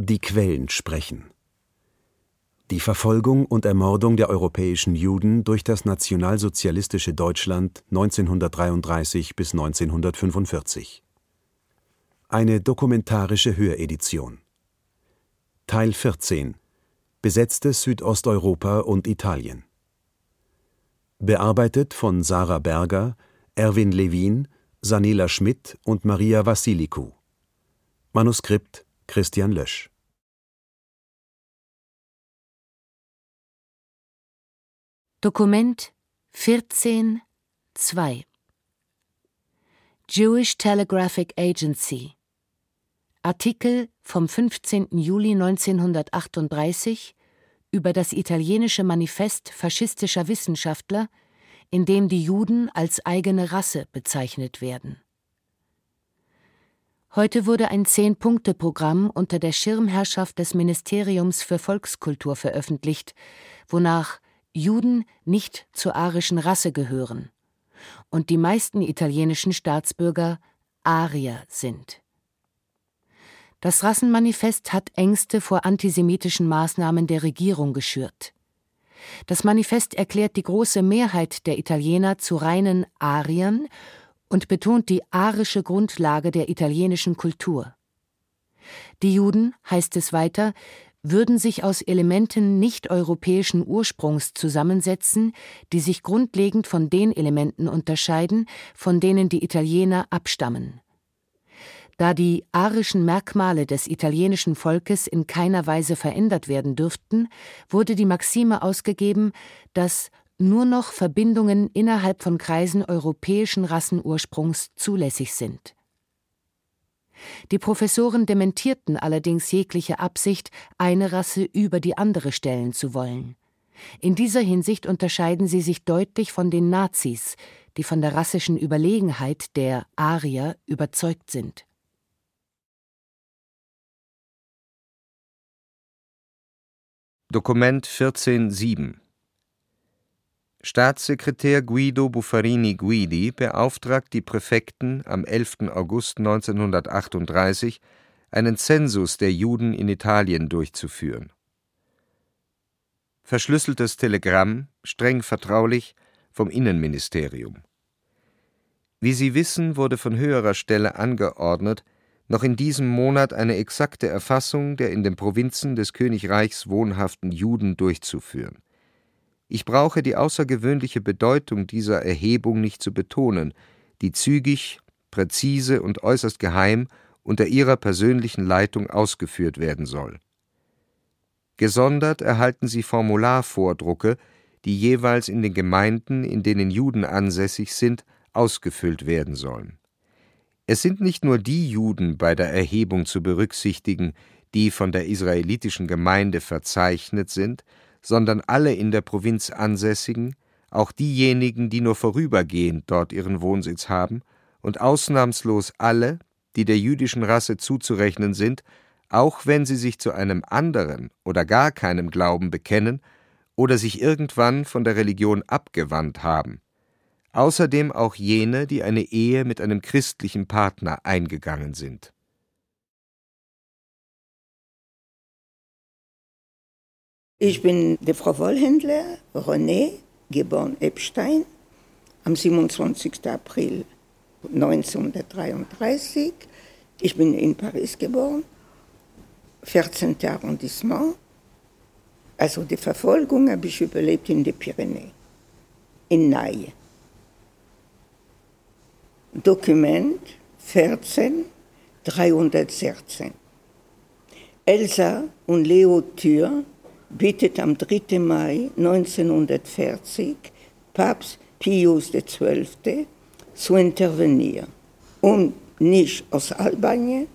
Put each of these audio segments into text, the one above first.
Die Quellen sprechen. Die Verfolgung und Ermordung der europäischen Juden durch das nationalsozialistische Deutschland 1933 bis 1945. Eine dokumentarische Höredition. Teil 14 Besetztes Südosteuropa und Italien. Bearbeitet von Sarah Berger, Erwin Levin, Sanela Schmidt und Maria Vassilikou. Manuskript Christian Lösch. Dokument 14 2 Jewish Telegraphic Agency Artikel vom 15. Juli 1938 über das italienische Manifest faschistischer Wissenschaftler, in dem die Juden als eigene Rasse bezeichnet werden. Heute wurde ein Zehn-Punkte-Programm unter der Schirmherrschaft des Ministeriums für Volkskultur veröffentlicht, wonach Juden nicht zur arischen Rasse gehören und die meisten italienischen Staatsbürger Arier sind. Das Rassenmanifest hat Ängste vor antisemitischen Maßnahmen der Regierung geschürt. Das Manifest erklärt die große Mehrheit der Italiener zu reinen Ariern und betont die arische Grundlage der italienischen Kultur. Die Juden, heißt es weiter, würden sich aus Elementen nicht-europäischen Ursprungs zusammensetzen, die sich grundlegend von den Elementen unterscheiden, von denen die Italiener abstammen. Da die arischen Merkmale des italienischen Volkes in keiner Weise verändert werden dürften, wurde die Maxime ausgegeben, dass nur noch Verbindungen innerhalb von Kreisen europäischen Rassenursprungs zulässig sind. Die Professoren dementierten allerdings jegliche Absicht, eine Rasse über die andere stellen zu wollen. In dieser Hinsicht unterscheiden sie sich deutlich von den Nazis, die von der rassischen Überlegenheit der Arier überzeugt sind. Dokument 14.7 Staatssekretär Guido Buffarini Guidi beauftragt die Präfekten am 11. August 1938, einen Zensus der Juden in Italien durchzuführen. Verschlüsseltes Telegramm, streng vertraulich, vom Innenministerium. Wie Sie wissen, wurde von höherer Stelle angeordnet, noch in diesem Monat eine exakte Erfassung der in den Provinzen des Königreichs wohnhaften Juden durchzuführen. Ich brauche die außergewöhnliche Bedeutung dieser Erhebung nicht zu betonen, die zügig, präzise und äußerst geheim unter Ihrer persönlichen Leitung ausgeführt werden soll. Gesondert erhalten Sie Formularvordrucke, die jeweils in den Gemeinden, in denen Juden ansässig sind, ausgefüllt werden sollen es sind nicht nur die Juden bei der Erhebung zu berücksichtigen, die von der israelitischen Gemeinde verzeichnet sind, sondern alle in der Provinz Ansässigen, auch diejenigen, die nur vorübergehend dort ihren Wohnsitz haben, und ausnahmslos alle, die der jüdischen Rasse zuzurechnen sind, auch wenn sie sich zu einem anderen oder gar keinem Glauben bekennen oder sich irgendwann von der Religion abgewandt haben außerdem auch jene, die eine Ehe mit einem christlichen Partner eingegangen sind. Ich bin die Frau Wollhändler, René, geboren Epstein, am 27. April 1933. Ich bin in Paris geboren, 14. Arrondissement. Also die Verfolgung habe ich überlebt in den Pyrenäen, in Naye. Dokument 14 316. Elsa und Leo Thür bittet am 3. Mai 1940 Papst Pius XII. zu intervenieren, um nicht aus Albanien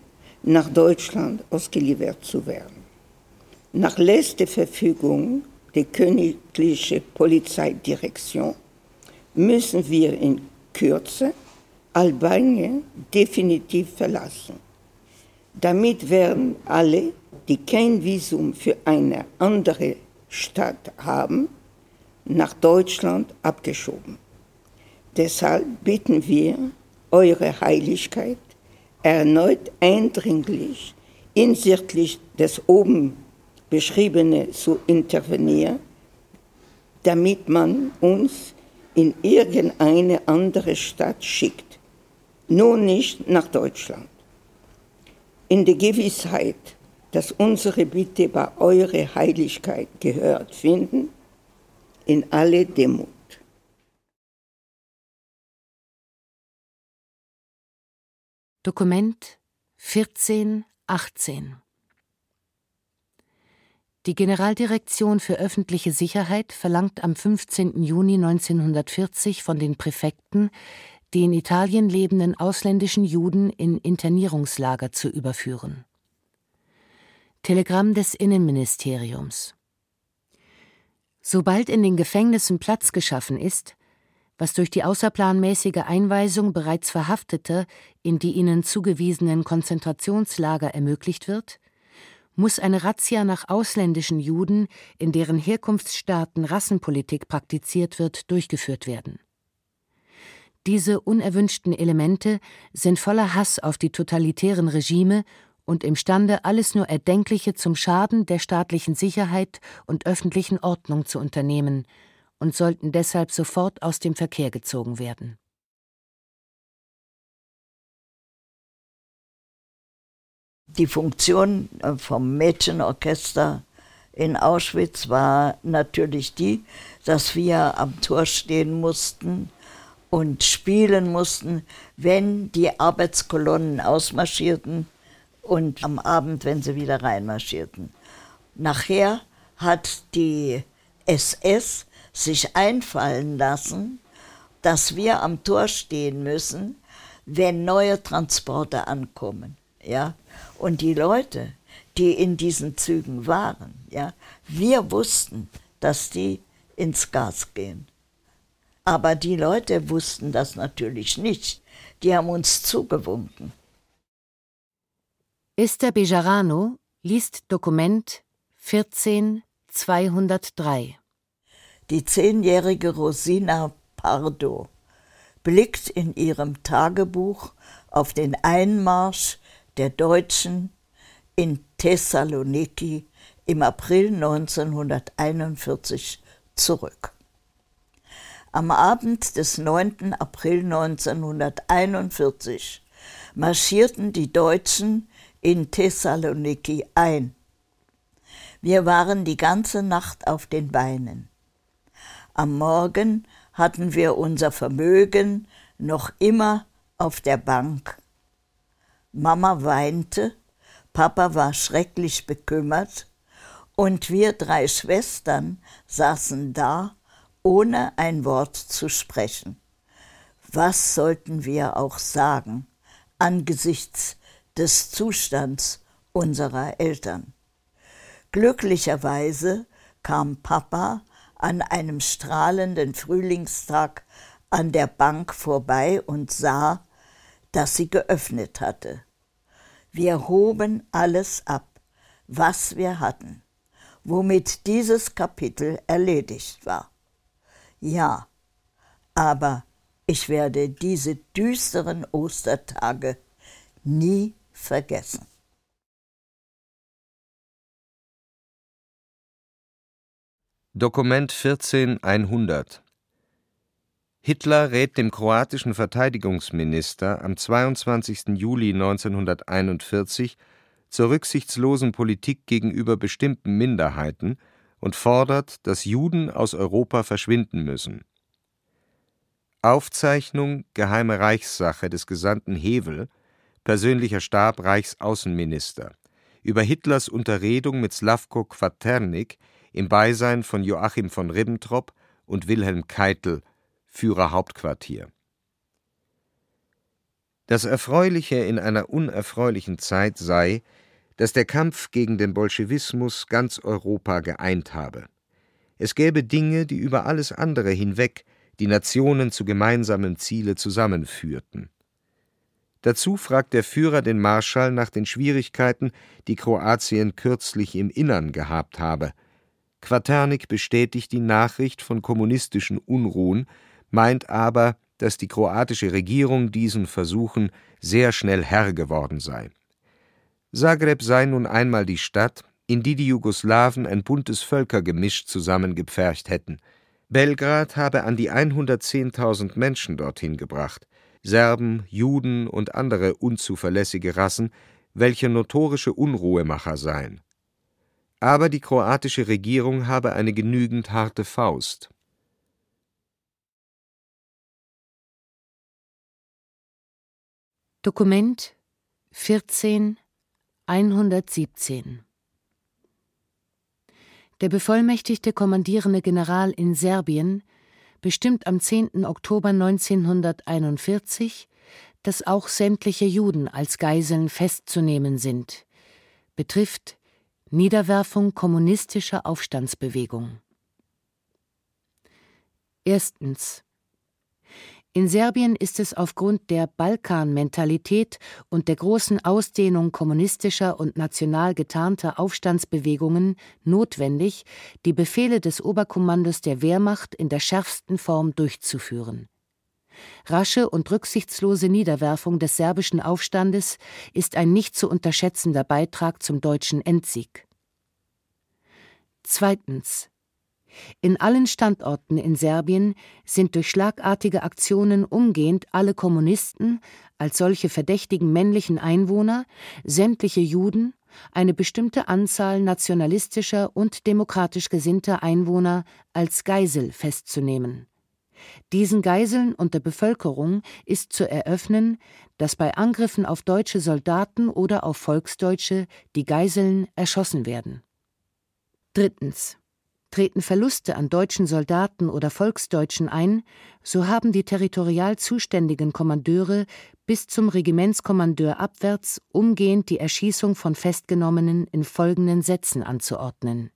nach Deutschland ausgeliefert zu werden. Nach letzter Verfügung der königlichen Polizeidirektion müssen wir in Kürze Albanien definitiv verlassen. Damit werden alle, die kein Visum für eine andere Stadt haben, nach Deutschland abgeschoben. Deshalb bitten wir Eure Heiligkeit erneut eindringlich, hinsichtlich des oben beschriebenen zu intervenieren, damit man uns in irgendeine andere Stadt schickt, nur nicht nach Deutschland. In der Gewissheit, dass unsere Bitte bei Eure Heiligkeit gehört finden, in alle Demut. Dokument 1418 Die Generaldirektion für öffentliche Sicherheit verlangt am 15. Juni 1940 von den Präfekten, die in Italien lebenden ausländischen Juden in Internierungslager zu überführen. Telegramm des Innenministeriums Sobald in den Gefängnissen Platz geschaffen ist, was durch die außerplanmäßige Einweisung bereits Verhafteter in die ihnen zugewiesenen Konzentrationslager ermöglicht wird, muss eine Razzia nach ausländischen Juden, in deren Herkunftsstaaten Rassenpolitik praktiziert wird, durchgeführt werden. Diese unerwünschten Elemente sind voller Hass auf die totalitären Regime und imstande, alles nur Erdenkliche zum Schaden der staatlichen Sicherheit und öffentlichen Ordnung zu unternehmen und sollten deshalb sofort aus dem Verkehr gezogen werden. Die Funktion äh, vom Mädchenorchester in Auschwitz war natürlich die, dass wir am Tor stehen mussten und spielen mussten, wenn die Arbeitskolonnen ausmarschierten und am Abend, wenn sie wieder reinmarschierten. Nachher hat die SS sich einfallen lassen, dass wir am Tor stehen müssen, wenn neue Transporte ankommen. Ja? Und die Leute, die in diesen Zügen waren, ja, wir wussten, dass die ins Gas gehen. Aber die Leute wussten das natürlich nicht. Die haben uns zugewunken. Esther Bejarano liest Dokument 14203. Die zehnjährige Rosina Pardo blickt in ihrem Tagebuch auf den Einmarsch der Deutschen in Thessaloniki im April 1941 zurück. Am Abend des 9. April 1941 marschierten die Deutschen in Thessaloniki ein. Wir waren die ganze Nacht auf den Beinen. Am Morgen hatten wir unser Vermögen noch immer auf der Bank. Mama weinte, Papa war schrecklich bekümmert, und wir drei Schwestern saßen da, ohne ein Wort zu sprechen. Was sollten wir auch sagen angesichts des Zustands unserer Eltern. Glücklicherweise kam Papa an einem strahlenden Frühlingstag an der Bank vorbei und sah, dass sie geöffnet hatte. Wir hoben alles ab, was wir hatten, womit dieses Kapitel erledigt war. Ja, aber ich werde diese düsteren Ostertage nie vergessen. Dokument 14100 Hitler rät dem kroatischen Verteidigungsminister am 22. Juli 1941 zur rücksichtslosen Politik gegenüber bestimmten Minderheiten und fordert, dass Juden aus Europa verschwinden müssen. Aufzeichnung Geheime Reichssache des Gesandten Hevel persönlicher Stab Reichsaußenminister, über Hitlers Unterredung mit Slavko Quaternik im Beisein von Joachim von Ribbentrop und Wilhelm Keitel, Führer Hauptquartier. Das Erfreuliche in einer unerfreulichen Zeit sei, dass der Kampf gegen den Bolschewismus ganz Europa geeint habe. Es gäbe Dinge, die über alles andere hinweg die Nationen zu gemeinsamen Ziele zusammenführten. Dazu fragt der Führer den Marschall nach den Schwierigkeiten, die Kroatien kürzlich im Innern gehabt habe. Quaternik bestätigt die Nachricht von kommunistischen Unruhen, meint aber, dass die kroatische Regierung diesen Versuchen sehr schnell Herr geworden sei. Zagreb sei nun einmal die Stadt, in die die Jugoslawen ein buntes Völkergemisch zusammengepfercht hätten. Belgrad habe an die 110.000 Menschen dorthin gebracht, Serben, Juden und andere unzuverlässige Rassen, welche notorische Unruhemacher seien. Aber die kroatische Regierung habe eine genügend harte Faust. Dokument 14 117 Der bevollmächtigte kommandierende General in Serbien bestimmt am 10. Oktober 1941, dass auch sämtliche Juden als Geiseln festzunehmen sind, betrifft Niederwerfung kommunistischer Aufstandsbewegung. Erstens in Serbien ist es aufgrund der Balkanmentalität und der großen Ausdehnung kommunistischer und national getarnter Aufstandsbewegungen notwendig, die Befehle des Oberkommandos der Wehrmacht in der schärfsten Form durchzuführen. Rasche und rücksichtslose Niederwerfung des serbischen Aufstandes ist ein nicht zu unterschätzender Beitrag zum deutschen Endsieg. Zweitens in allen Standorten in Serbien sind durch schlagartige Aktionen umgehend alle Kommunisten, als solche verdächtigen männlichen Einwohner, sämtliche Juden, eine bestimmte Anzahl nationalistischer und demokratisch gesinnter Einwohner als Geisel festzunehmen. Diesen Geiseln und der Bevölkerung ist zu eröffnen, dass bei Angriffen auf deutsche Soldaten oder auf Volksdeutsche die Geiseln erschossen werden. Drittens Treten Verluste an deutschen Soldaten oder Volksdeutschen ein, so haben die territorial zuständigen Kommandeure bis zum Regimentskommandeur abwärts umgehend die Erschießung von Festgenommenen in folgenden Sätzen anzuordnen.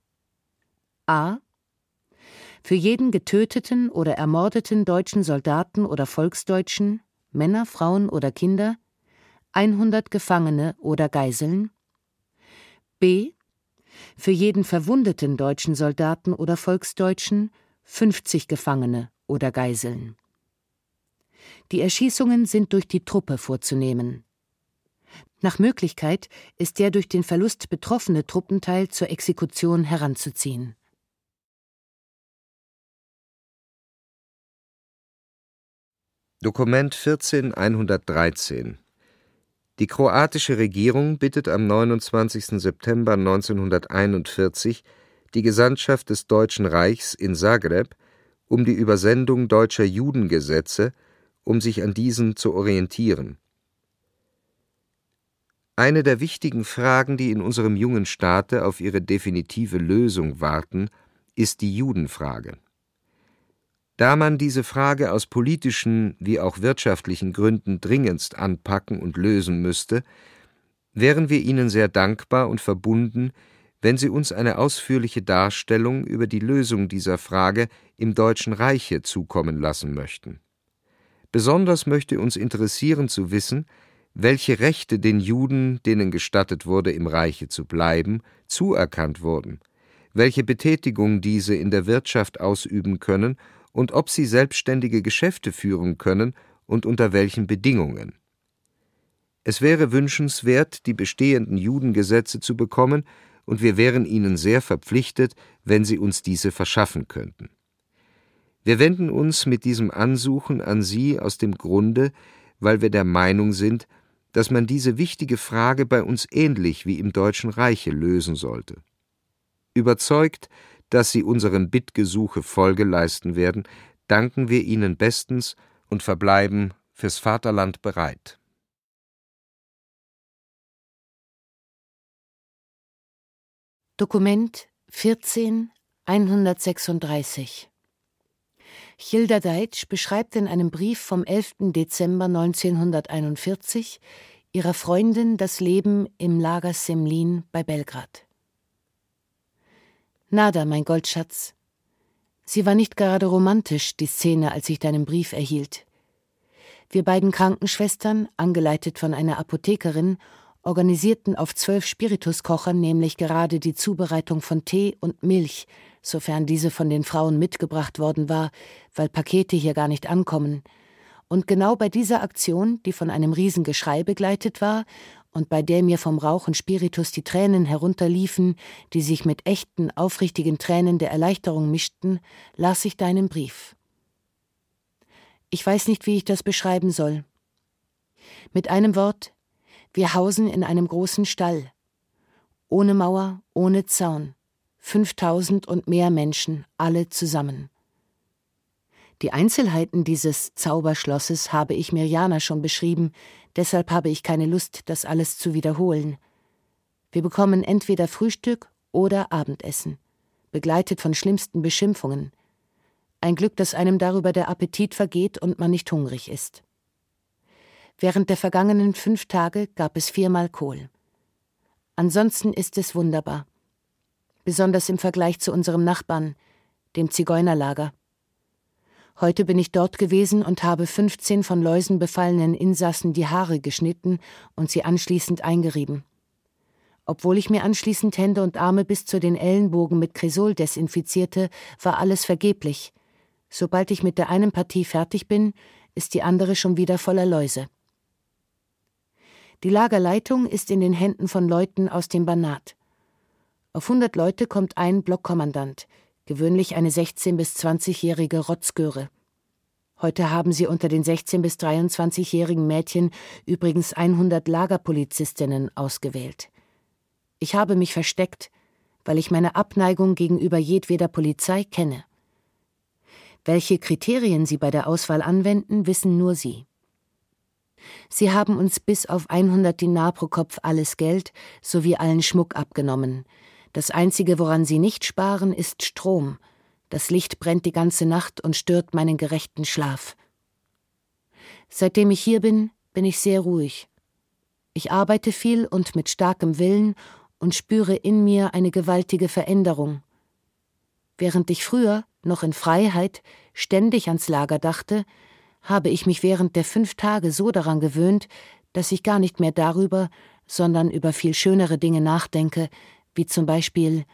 A. Für jeden getöteten oder ermordeten deutschen Soldaten oder Volksdeutschen, Männer, Frauen oder Kinder, 100 Gefangene oder Geiseln. B für jeden verwundeten deutschen Soldaten oder Volksdeutschen 50 Gefangene oder Geiseln. Die Erschießungen sind durch die Truppe vorzunehmen. Nach Möglichkeit ist der durch den Verlust betroffene Truppenteil zur Exekution heranzuziehen. Dokument 14113 die kroatische Regierung bittet am 29. September 1941 die Gesandtschaft des Deutschen Reichs in Zagreb um die Übersendung deutscher Judengesetze, um sich an diesen zu orientieren. Eine der wichtigen Fragen, die in unserem jungen Staate auf ihre definitive Lösung warten, ist die Judenfrage da man diese Frage aus politischen wie auch wirtschaftlichen Gründen dringendst anpacken und lösen müsste, wären wir Ihnen sehr dankbar und verbunden, wenn Sie uns eine ausführliche Darstellung über die Lösung dieser Frage im Deutschen Reiche zukommen lassen möchten. Besonders möchte uns interessieren zu wissen, welche Rechte den Juden, denen gestattet wurde, im Reiche zu bleiben, zuerkannt wurden, welche Betätigung diese in der Wirtschaft ausüben können und ob sie selbstständige Geschäfte führen können und unter welchen Bedingungen. Es wäre wünschenswert, die bestehenden Judengesetze zu bekommen, und wir wären Ihnen sehr verpflichtet, wenn Sie uns diese verschaffen könnten. Wir wenden uns mit diesem Ansuchen an Sie aus dem Grunde, weil wir der Meinung sind, dass man diese wichtige Frage bei uns ähnlich wie im Deutschen Reiche lösen sollte. Überzeugt, dass Sie unserem Bittgesuche Folge leisten werden, danken wir Ihnen bestens und verbleiben fürs Vaterland bereit. Dokument 14 136 Hilda Deitsch beschreibt in einem Brief vom 11. Dezember 1941 ihrer Freundin das Leben im Lager Semlin bei Belgrad. Nada, mein Goldschatz. Sie war nicht gerade romantisch, die Szene, als ich deinen Brief erhielt. Wir beiden Krankenschwestern, angeleitet von einer Apothekerin, organisierten auf zwölf Spirituskochern nämlich gerade die Zubereitung von Tee und Milch, sofern diese von den Frauen mitgebracht worden war, weil Pakete hier gar nicht ankommen. Und genau bei dieser Aktion, die von einem Riesengeschrei begleitet war und bei der mir vom Rauch und Spiritus die Tränen herunterliefen, die sich mit echten, aufrichtigen Tränen der Erleichterung mischten, las ich deinen Brief. Ich weiß nicht, wie ich das beschreiben soll. Mit einem Wort, wir hausen in einem großen Stall. Ohne Mauer, ohne Zaun. Fünftausend und mehr Menschen, alle zusammen. Die Einzelheiten dieses Zauberschlosses habe ich Mirjana schon beschrieben, deshalb habe ich keine Lust, das alles zu wiederholen. Wir bekommen entweder Frühstück oder Abendessen, begleitet von schlimmsten Beschimpfungen. Ein Glück, dass einem darüber der Appetit vergeht und man nicht hungrig ist. Während der vergangenen fünf Tage gab es viermal Kohl. Ansonsten ist es wunderbar. Besonders im Vergleich zu unserem Nachbarn, dem Zigeunerlager. Heute bin ich dort gewesen und habe 15 von Läusen befallenen Insassen die Haare geschnitten und sie anschließend eingerieben. Obwohl ich mir anschließend Hände und Arme bis zu den Ellenbogen mit Kresol desinfizierte, war alles vergeblich. Sobald ich mit der einen Partie fertig bin, ist die andere schon wieder voller Läuse. Die Lagerleitung ist in den Händen von Leuten aus dem Banat. Auf 100 Leute kommt ein Blockkommandant, gewöhnlich eine 16- bis 20-jährige Rotzgöre. Heute haben sie unter den 16- bis 23-jährigen Mädchen übrigens 100 Lagerpolizistinnen ausgewählt. Ich habe mich versteckt, weil ich meine Abneigung gegenüber jedweder Polizei kenne. Welche Kriterien sie bei der Auswahl anwenden, wissen nur sie. Sie haben uns bis auf 100 Dinar pro Kopf alles Geld sowie allen Schmuck abgenommen, das Einzige, woran sie nicht sparen, ist Strom. Das Licht brennt die ganze Nacht und stört meinen gerechten Schlaf. Seitdem ich hier bin, bin ich sehr ruhig. Ich arbeite viel und mit starkem Willen und spüre in mir eine gewaltige Veränderung. Während ich früher, noch in Freiheit, ständig ans Lager dachte, habe ich mich während der fünf Tage so daran gewöhnt, dass ich gar nicht mehr darüber, sondern über viel schönere Dinge nachdenke, wie zum Beispiel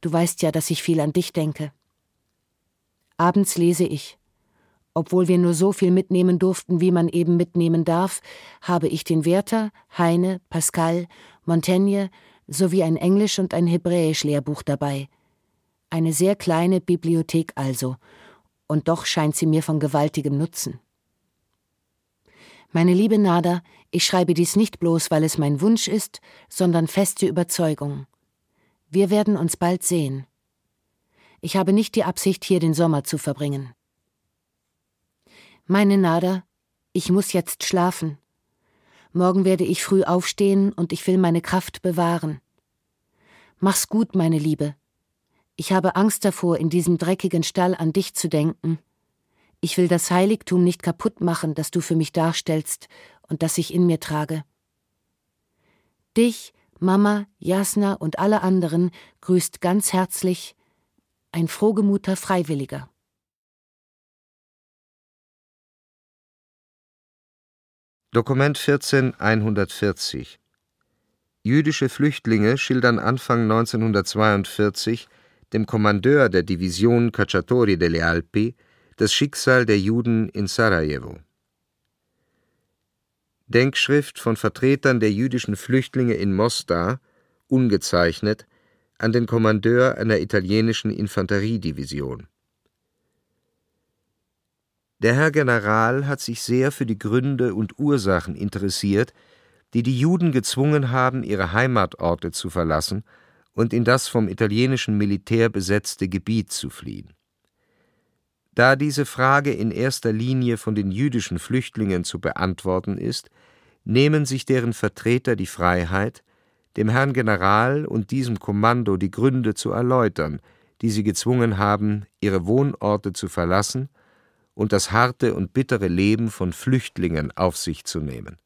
Du weißt ja, dass ich viel an dich denke. Abends lese ich. Obwohl wir nur so viel mitnehmen durften, wie man eben mitnehmen darf, habe ich den Werther, Heine, Pascal, Montaigne sowie ein Englisch und ein Hebräisch Lehrbuch dabei. Eine sehr kleine Bibliothek also, und doch scheint sie mir von gewaltigem Nutzen. Meine liebe Nada, ich schreibe dies nicht bloß, weil es mein Wunsch ist, sondern feste Überzeugung. Wir werden uns bald sehen. Ich habe nicht die Absicht, hier den Sommer zu verbringen. Meine Nada, ich muss jetzt schlafen. Morgen werde ich früh aufstehen und ich will meine Kraft bewahren. Mach's gut, meine Liebe. Ich habe Angst davor, in diesem dreckigen Stall an dich zu denken. Ich will das Heiligtum nicht kaputt machen, das du für mich darstellst und das ich in mir trage. Dich Mama, Jasna und alle anderen grüßt ganz herzlich ein frohgemuter Freiwilliger. Dokument 14 140 Jüdische Flüchtlinge schildern Anfang 1942 dem Kommandeur der Division Cacciatori delle Alpi das Schicksal der Juden in Sarajevo. Denkschrift von Vertretern der jüdischen Flüchtlinge in Mostar, ungezeichnet, an den Kommandeur einer italienischen Infanteriedivision. Der Herr General hat sich sehr für die Gründe und Ursachen interessiert, die die Juden gezwungen haben, ihre Heimatorte zu verlassen und in das vom italienischen Militär besetzte Gebiet zu fliehen. Da diese Frage in erster Linie von den jüdischen Flüchtlingen zu beantworten ist, nehmen sich deren Vertreter die Freiheit, dem Herrn General und diesem Kommando die Gründe zu erläutern, die sie gezwungen haben, ihre Wohnorte zu verlassen und das harte und bittere Leben von Flüchtlingen auf sich zu nehmen.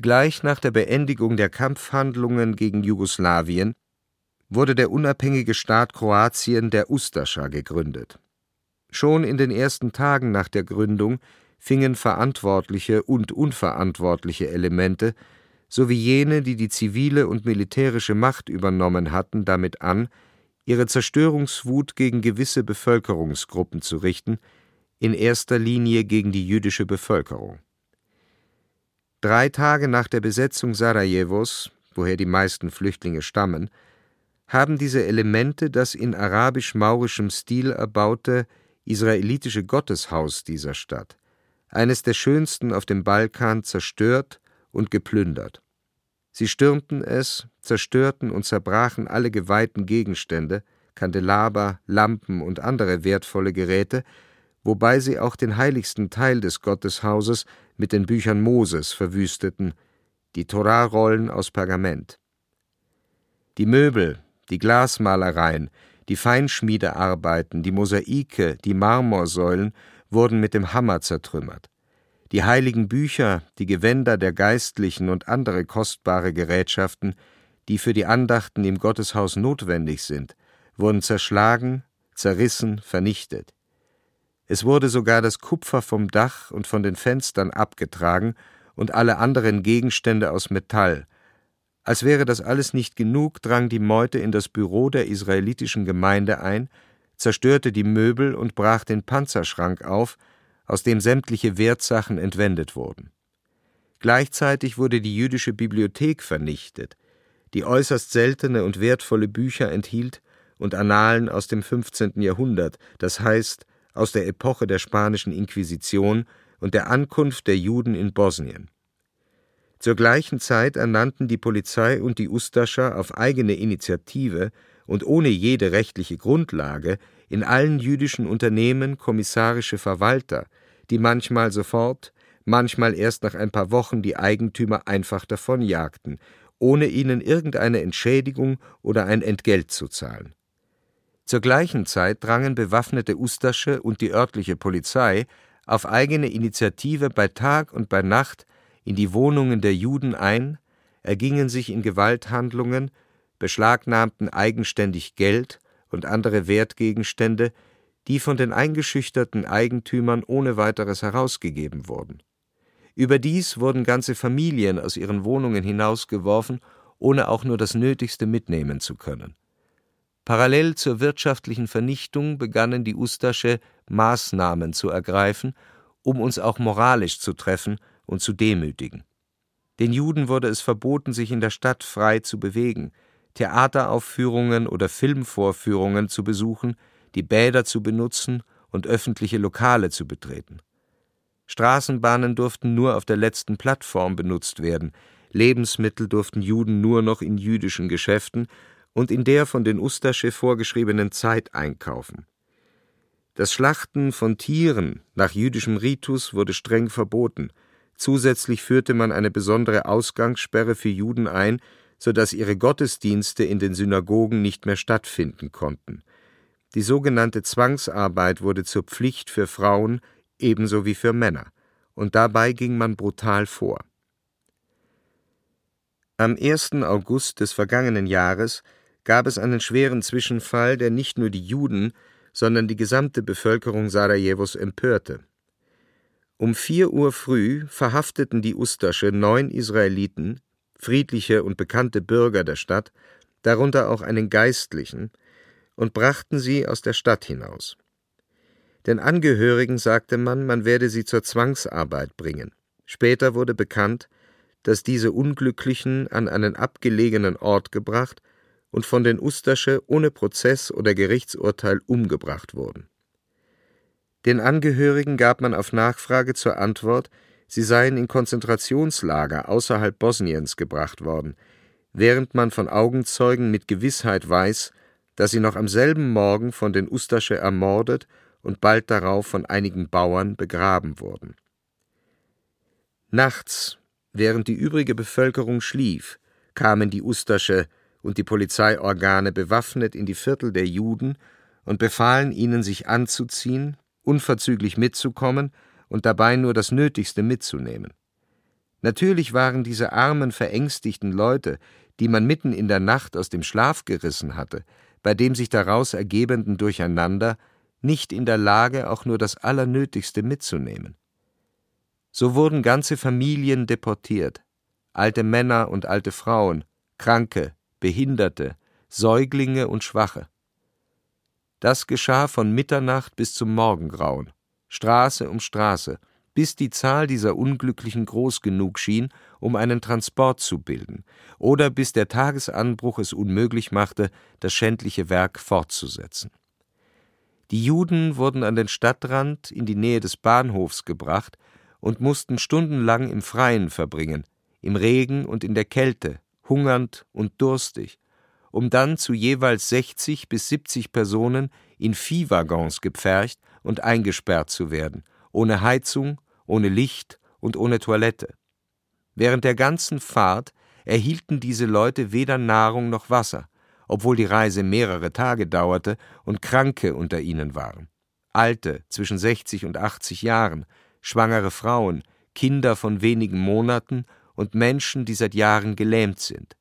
Gleich nach der Beendigung der Kampfhandlungen gegen Jugoslawien wurde der unabhängige Staat Kroatien der Ustascha gegründet. Schon in den ersten Tagen nach der Gründung fingen verantwortliche und unverantwortliche Elemente sowie jene, die die zivile und militärische Macht übernommen hatten, damit an, ihre Zerstörungswut gegen gewisse Bevölkerungsgruppen zu richten, in erster Linie gegen die jüdische Bevölkerung. Drei Tage nach der Besetzung Sarajevos, woher die meisten Flüchtlinge stammen, haben diese Elemente das in arabisch-maurischem Stil erbaute israelitische Gotteshaus dieser Stadt, eines der schönsten auf dem Balkan, zerstört und geplündert. Sie stürmten es, zerstörten und zerbrachen alle geweihten Gegenstände, Kandelaber, Lampen und andere wertvolle Geräte, wobei sie auch den heiligsten Teil des Gotteshauses mit den Büchern Moses verwüsteten, die Torarollen aus Pergament. Die Möbel, die Glasmalereien, die Feinschmiedearbeiten, die Mosaike, die Marmorsäulen wurden mit dem Hammer zertrümmert. Die heiligen Bücher, die Gewänder der Geistlichen und andere kostbare Gerätschaften, die für die Andachten im Gotteshaus notwendig sind, wurden zerschlagen, zerrissen, vernichtet. Es wurde sogar das Kupfer vom Dach und von den Fenstern abgetragen und alle anderen Gegenstände aus Metall. Als wäre das alles nicht genug, drang die Meute in das Büro der israelitischen Gemeinde ein, zerstörte die Möbel und brach den Panzerschrank auf, aus dem sämtliche Wertsachen entwendet wurden. Gleichzeitig wurde die jüdische Bibliothek vernichtet, die äußerst seltene und wertvolle Bücher enthielt und Annalen aus dem 15. Jahrhundert, das heißt aus der Epoche der spanischen Inquisition und der Ankunft der Juden in Bosnien. Zur gleichen Zeit ernannten die Polizei und die Ustascha auf eigene Initiative und ohne jede rechtliche Grundlage in allen jüdischen Unternehmen kommissarische Verwalter, die manchmal sofort, manchmal erst nach ein paar Wochen die Eigentümer einfach davonjagten, ohne ihnen irgendeine Entschädigung oder ein Entgelt zu zahlen. Zur gleichen Zeit drangen bewaffnete Ustasche und die örtliche Polizei auf eigene Initiative bei Tag und bei Nacht in die Wohnungen der Juden ein, ergingen sich in Gewalthandlungen, beschlagnahmten eigenständig Geld und andere Wertgegenstände, die von den eingeschüchterten Eigentümern ohne weiteres herausgegeben wurden. Überdies wurden ganze Familien aus ihren Wohnungen hinausgeworfen, ohne auch nur das Nötigste mitnehmen zu können. Parallel zur wirtschaftlichen Vernichtung begannen die Ustasche Maßnahmen zu ergreifen, um uns auch moralisch zu treffen und zu demütigen. Den Juden wurde es verboten, sich in der Stadt frei zu bewegen, Theateraufführungen oder Filmvorführungen zu besuchen, die Bäder zu benutzen und öffentliche Lokale zu betreten. Straßenbahnen durften nur auf der letzten Plattform benutzt werden, Lebensmittel durften Juden nur noch in jüdischen Geschäften und in der von den Ustasche vorgeschriebenen Zeit einkaufen. Das Schlachten von Tieren nach jüdischem Ritus wurde streng verboten, zusätzlich führte man eine besondere Ausgangssperre für Juden ein, so dass ihre Gottesdienste in den Synagogen nicht mehr stattfinden konnten. Die sogenannte Zwangsarbeit wurde zur Pflicht für Frauen ebenso wie für Männer, und dabei ging man brutal vor. Am 1. August des vergangenen Jahres gab es einen schweren Zwischenfall, der nicht nur die Juden, sondern die gesamte Bevölkerung Sarajevos empörte. Um vier Uhr früh verhafteten die Ustasche neun Israeliten, friedliche und bekannte Bürger der Stadt, darunter auch einen Geistlichen, und brachten sie aus der Stadt hinaus. Den Angehörigen sagte man, man werde sie zur Zwangsarbeit bringen. Später wurde bekannt, dass diese Unglücklichen an einen abgelegenen Ort gebracht und von den Ustasche ohne Prozess oder Gerichtsurteil umgebracht wurden. Den Angehörigen gab man auf Nachfrage zur Antwort, sie seien in Konzentrationslager außerhalb Bosniens gebracht worden, während man von Augenzeugen mit Gewissheit weiß, dass sie noch am selben Morgen von den Ustasche ermordet und bald darauf von einigen Bauern begraben wurden. Nachts, während die übrige Bevölkerung schlief, kamen die Ustasche und die Polizeiorgane bewaffnet in die Viertel der Juden und befahlen ihnen, sich anzuziehen, unverzüglich mitzukommen und dabei nur das Nötigste mitzunehmen. Natürlich waren diese armen, verängstigten Leute, die man mitten in der Nacht aus dem Schlaf gerissen hatte, bei dem sich daraus ergebenden Durcheinander, nicht in der Lage, auch nur das Allernötigste mitzunehmen. So wurden ganze Familien deportiert, alte Männer und alte Frauen, Kranke, Behinderte, Säuglinge und Schwache. Das geschah von Mitternacht bis zum Morgengrauen, Straße um Straße, bis die Zahl dieser Unglücklichen groß genug schien, um einen Transport zu bilden, oder bis der Tagesanbruch es unmöglich machte, das schändliche Werk fortzusetzen. Die Juden wurden an den Stadtrand in die Nähe des Bahnhofs gebracht und mussten stundenlang im Freien verbringen, im Regen und in der Kälte, hungernd und durstig, um dann zu jeweils 60 bis 70 Personen in Viehwaggons gepfercht und eingesperrt zu werden, ohne Heizung, ohne Licht und ohne Toilette. Während der ganzen Fahrt erhielten diese Leute weder Nahrung noch Wasser, obwohl die Reise mehrere Tage dauerte und Kranke unter ihnen waren. Alte zwischen 60 und 80 Jahren, schwangere Frauen, Kinder von wenigen Monaten und Menschen, die seit Jahren gelähmt sind.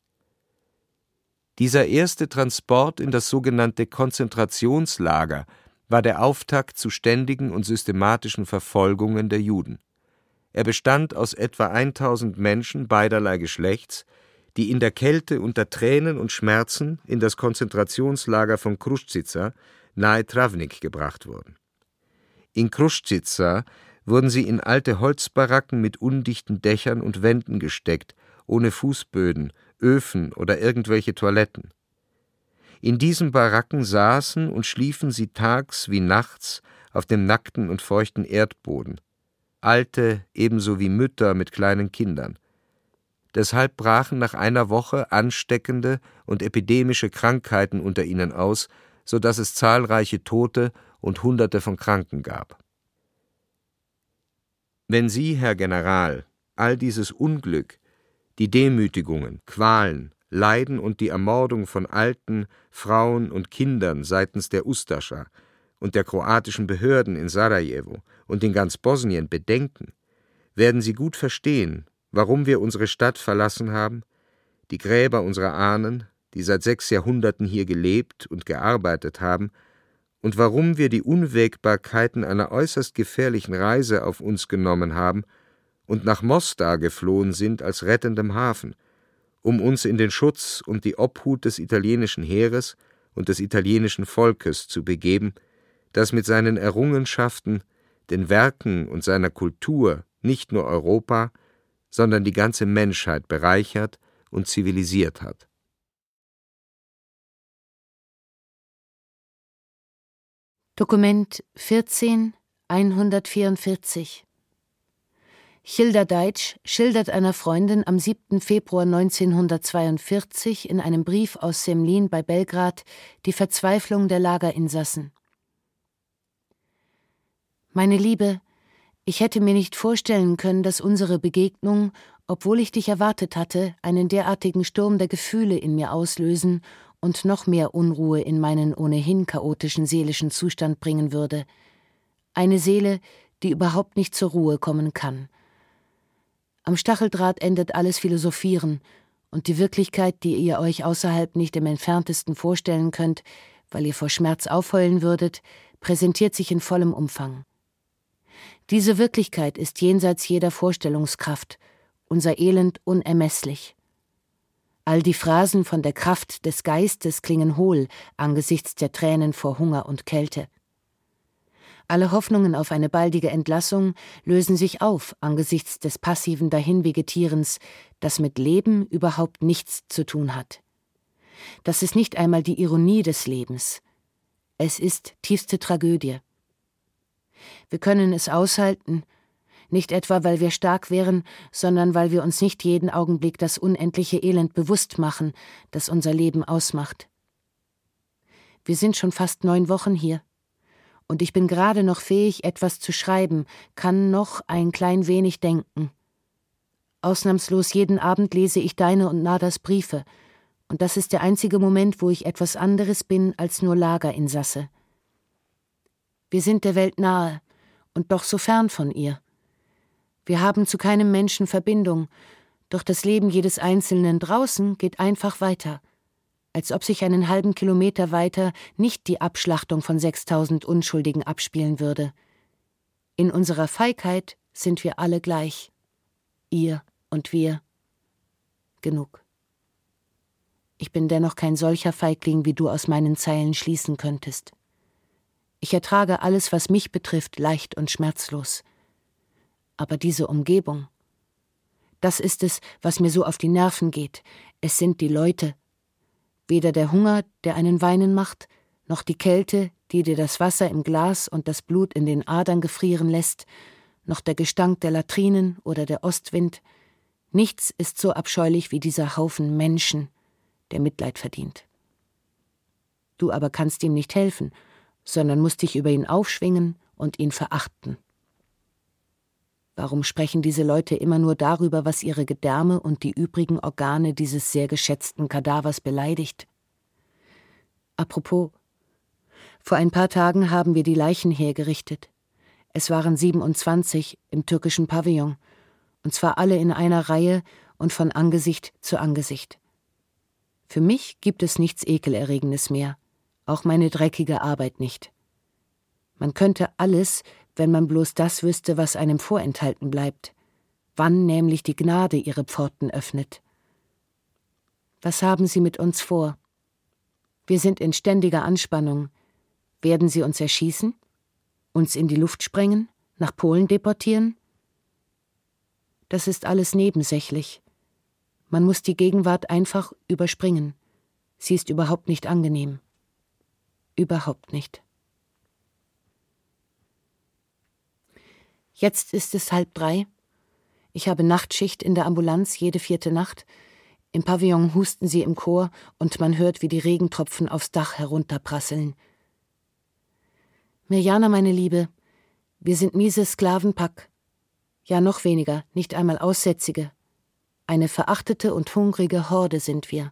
Dieser erste Transport in das sogenannte Konzentrationslager war der Auftakt zu ständigen und systematischen Verfolgungen der Juden. Er bestand aus etwa 1000 Menschen beiderlei Geschlechts, die in der Kälte unter Tränen und Schmerzen in das Konzentrationslager von Kruszitza nahe Travnik gebracht wurden. In Kruszitza wurden sie in alte Holzbaracken mit undichten Dächern und Wänden gesteckt, ohne Fußböden, Öfen oder irgendwelche Toiletten. In diesen Baracken saßen und schliefen sie tags wie nachts auf dem nackten und feuchten Erdboden, Alte ebenso wie Mütter mit kleinen Kindern. Deshalb brachen nach einer Woche ansteckende und epidemische Krankheiten unter ihnen aus, so dass es zahlreiche Tote und Hunderte von Kranken gab. Wenn Sie, Herr General, all dieses Unglück, die Demütigungen, Qualen, Leiden und die Ermordung von Alten, Frauen und Kindern seitens der Ustascha und der kroatischen Behörden in Sarajevo und in ganz Bosnien bedenken, werden Sie gut verstehen, warum wir unsere Stadt verlassen haben, die Gräber unserer Ahnen, die seit sechs Jahrhunderten hier gelebt und gearbeitet haben, und warum wir die Unwägbarkeiten einer äußerst gefährlichen Reise auf uns genommen haben und nach Mostar geflohen sind als rettendem Hafen, um uns in den Schutz und die Obhut des italienischen Heeres und des italienischen Volkes zu begeben, das mit seinen Errungenschaften, den Werken und seiner Kultur nicht nur Europa, sondern die ganze Menschheit bereichert und zivilisiert hat. Dokument 14 144 Hilda Deitsch schildert einer Freundin am 7. Februar 1942 in einem Brief aus Semlin bei Belgrad die Verzweiflung der Lagerinsassen. Meine Liebe, ich hätte mir nicht vorstellen können, dass unsere Begegnung, obwohl ich dich erwartet hatte, einen derartigen Sturm der Gefühle in mir auslösen und noch mehr Unruhe in meinen ohnehin chaotischen seelischen Zustand bringen würde. Eine Seele, die überhaupt nicht zur Ruhe kommen kann. Am Stacheldraht endet alles Philosophieren, und die Wirklichkeit, die ihr euch außerhalb nicht im entferntesten vorstellen könnt, weil ihr vor Schmerz aufheulen würdet, präsentiert sich in vollem Umfang. Diese Wirklichkeit ist jenseits jeder Vorstellungskraft, unser Elend unermesslich. All die Phrasen von der Kraft des Geistes klingen hohl angesichts der Tränen vor Hunger und Kälte. Alle Hoffnungen auf eine baldige Entlassung lösen sich auf angesichts des passiven Dahinvegetierens, das mit Leben überhaupt nichts zu tun hat. Das ist nicht einmal die Ironie des Lebens. Es ist tiefste Tragödie. Wir können es aushalten, nicht etwa weil wir stark wären, sondern weil wir uns nicht jeden Augenblick das unendliche Elend bewusst machen, das unser Leben ausmacht. Wir sind schon fast neun Wochen hier und ich bin gerade noch fähig, etwas zu schreiben, kann noch ein klein wenig denken. Ausnahmslos jeden Abend lese ich deine und Nadas Briefe, und das ist der einzige Moment, wo ich etwas anderes bin als nur Lagerinsasse. Wir sind der Welt nahe und doch so fern von ihr. Wir haben zu keinem Menschen Verbindung, doch das Leben jedes Einzelnen draußen geht einfach weiter als ob sich einen halben Kilometer weiter nicht die Abschlachtung von 6000 Unschuldigen abspielen würde. In unserer Feigheit sind wir alle gleich. Ihr und wir. Genug. Ich bin dennoch kein solcher Feigling, wie du aus meinen Zeilen schließen könntest. Ich ertrage alles, was mich betrifft, leicht und schmerzlos. Aber diese Umgebung, das ist es, was mir so auf die Nerven geht. Es sind die Leute. Weder der Hunger, der einen weinen macht, noch die Kälte, die dir das Wasser im Glas und das Blut in den Adern gefrieren lässt, noch der Gestank der Latrinen oder der Ostwind. Nichts ist so abscheulich wie dieser Haufen Menschen, der Mitleid verdient. Du aber kannst ihm nicht helfen, sondern musst dich über ihn aufschwingen und ihn verachten. Warum sprechen diese Leute immer nur darüber, was ihre Gedärme und die übrigen Organe dieses sehr geschätzten Kadavers beleidigt? Apropos, vor ein paar Tagen haben wir die Leichen hergerichtet. Es waren 27 im türkischen Pavillon, und zwar alle in einer Reihe und von Angesicht zu Angesicht. Für mich gibt es nichts Ekelerregendes mehr, auch meine dreckige Arbeit nicht. Man könnte alles, wenn man bloß das wüsste, was einem vorenthalten bleibt, wann nämlich die Gnade ihre Pforten öffnet. Was haben Sie mit uns vor? Wir sind in ständiger Anspannung. Werden Sie uns erschießen? Uns in die Luft sprengen? Nach Polen deportieren? Das ist alles nebensächlich. Man muss die Gegenwart einfach überspringen. Sie ist überhaupt nicht angenehm. Überhaupt nicht. Jetzt ist es halb drei. Ich habe Nachtschicht in der Ambulanz jede vierte Nacht. Im Pavillon husten sie im Chor und man hört, wie die Regentropfen aufs Dach herunterprasseln. Mirjana, meine Liebe, wir sind miese Sklavenpack. Ja, noch weniger, nicht einmal Aussätzige. Eine verachtete und hungrige Horde sind wir.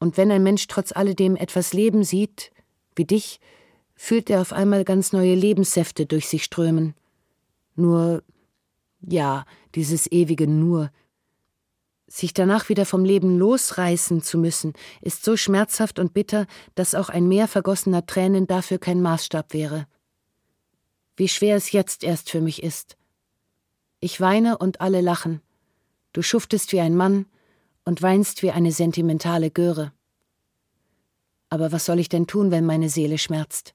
Und wenn ein Mensch trotz alledem etwas Leben sieht, wie dich, fühlt er auf einmal ganz neue Lebenssäfte durch sich strömen. Nur, ja, dieses ewige Nur. Sich danach wieder vom Leben losreißen zu müssen, ist so schmerzhaft und bitter, dass auch ein Meer vergossener Tränen dafür kein Maßstab wäre. Wie schwer es jetzt erst für mich ist. Ich weine und alle lachen. Du schuftest wie ein Mann und weinst wie eine sentimentale Göre. Aber was soll ich denn tun, wenn meine Seele schmerzt?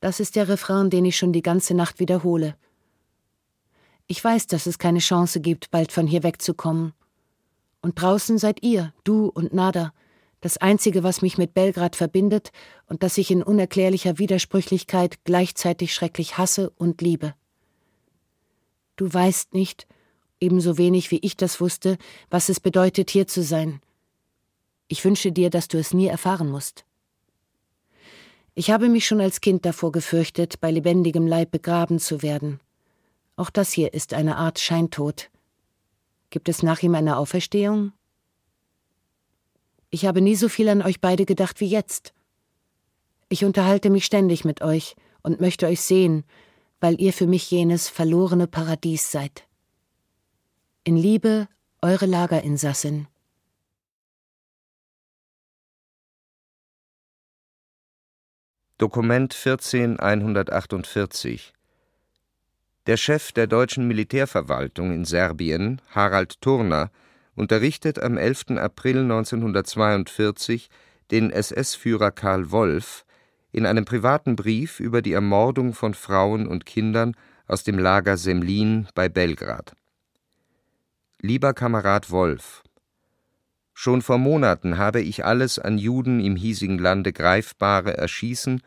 Das ist der Refrain, den ich schon die ganze Nacht wiederhole. Ich weiß, dass es keine Chance gibt, bald von hier wegzukommen. Und draußen seid ihr, du und Nada, das Einzige, was mich mit Belgrad verbindet und das ich in unerklärlicher Widersprüchlichkeit gleichzeitig schrecklich hasse und liebe. Du weißt nicht, ebenso wenig wie ich das wusste, was es bedeutet, hier zu sein. Ich wünsche dir, dass du es nie erfahren musst. Ich habe mich schon als Kind davor gefürchtet, bei lebendigem Leib begraben zu werden. Auch das hier ist eine Art Scheintod. Gibt es nach ihm eine Auferstehung? Ich habe nie so viel an euch beide gedacht wie jetzt. Ich unterhalte mich ständig mit euch und möchte euch sehen, weil ihr für mich jenes verlorene Paradies seid. In Liebe, eure Lagerinsassin. Dokument 14148 der Chef der deutschen Militärverwaltung in Serbien, Harald Turner, unterrichtet am 11. April 1942 den SS-Führer Karl Wolff in einem privaten Brief über die Ermordung von Frauen und Kindern aus dem Lager Semlin bei Belgrad. Lieber Kamerad Wolff, schon vor Monaten habe ich alles an Juden im hiesigen Lande Greifbare erschießen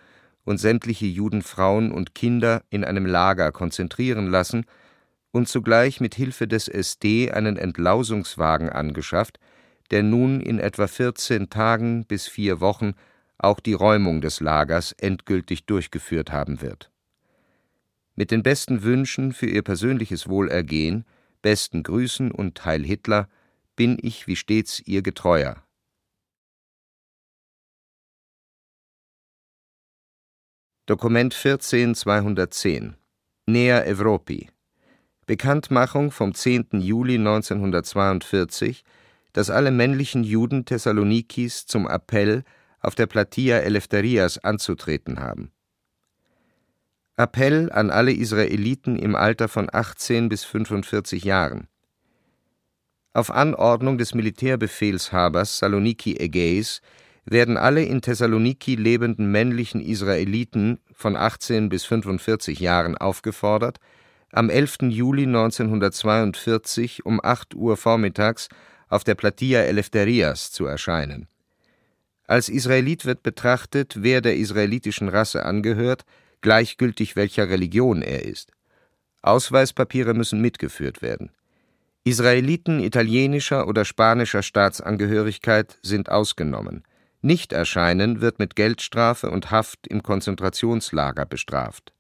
und sämtliche Judenfrauen und Kinder in einem Lager konzentrieren lassen und zugleich mit Hilfe des SD einen Entlausungswagen angeschafft, der nun in etwa 14 Tagen bis vier Wochen auch die Räumung des Lagers endgültig durchgeführt haben wird. Mit den besten Wünschen für Ihr persönliches Wohlergehen, besten Grüßen und Heil Hitler bin ich wie stets Ihr Getreuer Dokument 14210 Nea Evropi Bekanntmachung vom 10. Juli 1942, dass alle männlichen Juden Thessalonikis zum Appell auf der Platia Eleftherias anzutreten haben. Appell an alle Israeliten im Alter von 18 bis 45 Jahren. Auf Anordnung des Militärbefehlshabers Saloniki Ägäis werden alle in Thessaloniki lebenden männlichen Israeliten von 18 bis 45 Jahren aufgefordert, am 11. Juli 1942 um 8 Uhr vormittags auf der Platia Eleftherias zu erscheinen. Als Israelit wird betrachtet, wer der israelitischen Rasse angehört, gleichgültig welcher Religion er ist. Ausweispapiere müssen mitgeführt werden. Israeliten italienischer oder spanischer Staatsangehörigkeit sind ausgenommen. Nicht erscheinen wird mit Geldstrafe und Haft im Konzentrationslager bestraft.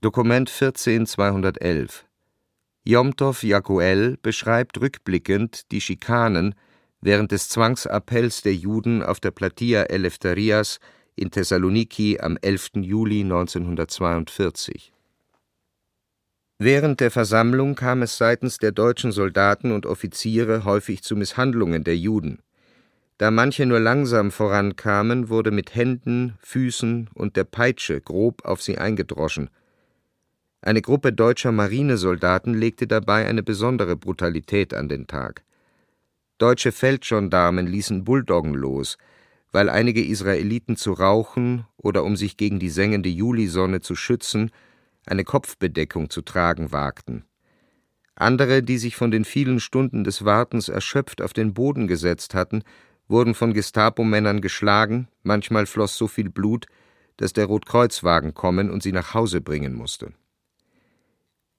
Dokument 14211 Jomtov Jakuel beschreibt rückblickend die Schikanen während des Zwangsappells der Juden auf der Platia Eleftherias in Thessaloniki am 11. Juli 1942. Während der Versammlung kam es seitens der deutschen Soldaten und Offiziere häufig zu Misshandlungen der Juden. Da manche nur langsam vorankamen, wurde mit Händen, Füßen und der Peitsche grob auf sie eingedroschen. Eine Gruppe deutscher Marinesoldaten legte dabei eine besondere Brutalität an den Tag. Deutsche Feldgendarmen ließen Bulldoggen los, weil einige Israeliten zu rauchen oder um sich gegen die sengende Julisonne zu schützen eine Kopfbedeckung zu tragen wagten. Andere, die sich von den vielen Stunden des Wartens erschöpft auf den Boden gesetzt hatten, wurden von Gestapo-Männern geschlagen, manchmal floss so viel Blut, dass der Rotkreuzwagen kommen und sie nach Hause bringen musste.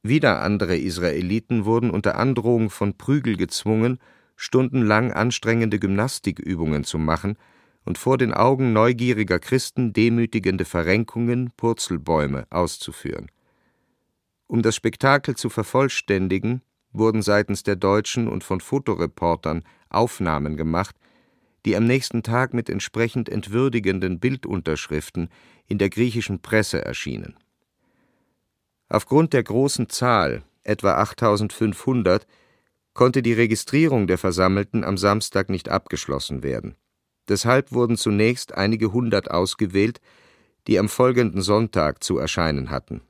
Wieder andere Israeliten wurden unter Androhung von Prügel gezwungen, stundenlang anstrengende Gymnastikübungen zu machen und vor den Augen neugieriger Christen demütigende Verrenkungen, Purzelbäume auszuführen. Um das Spektakel zu vervollständigen, wurden seitens der Deutschen und von Fotoreportern Aufnahmen gemacht, die am nächsten Tag mit entsprechend entwürdigenden Bildunterschriften in der griechischen Presse erschienen. Aufgrund der großen Zahl, etwa 8500, konnte die Registrierung der Versammelten am Samstag nicht abgeschlossen werden. Deshalb wurden zunächst einige hundert ausgewählt, die am folgenden Sonntag zu erscheinen hatten.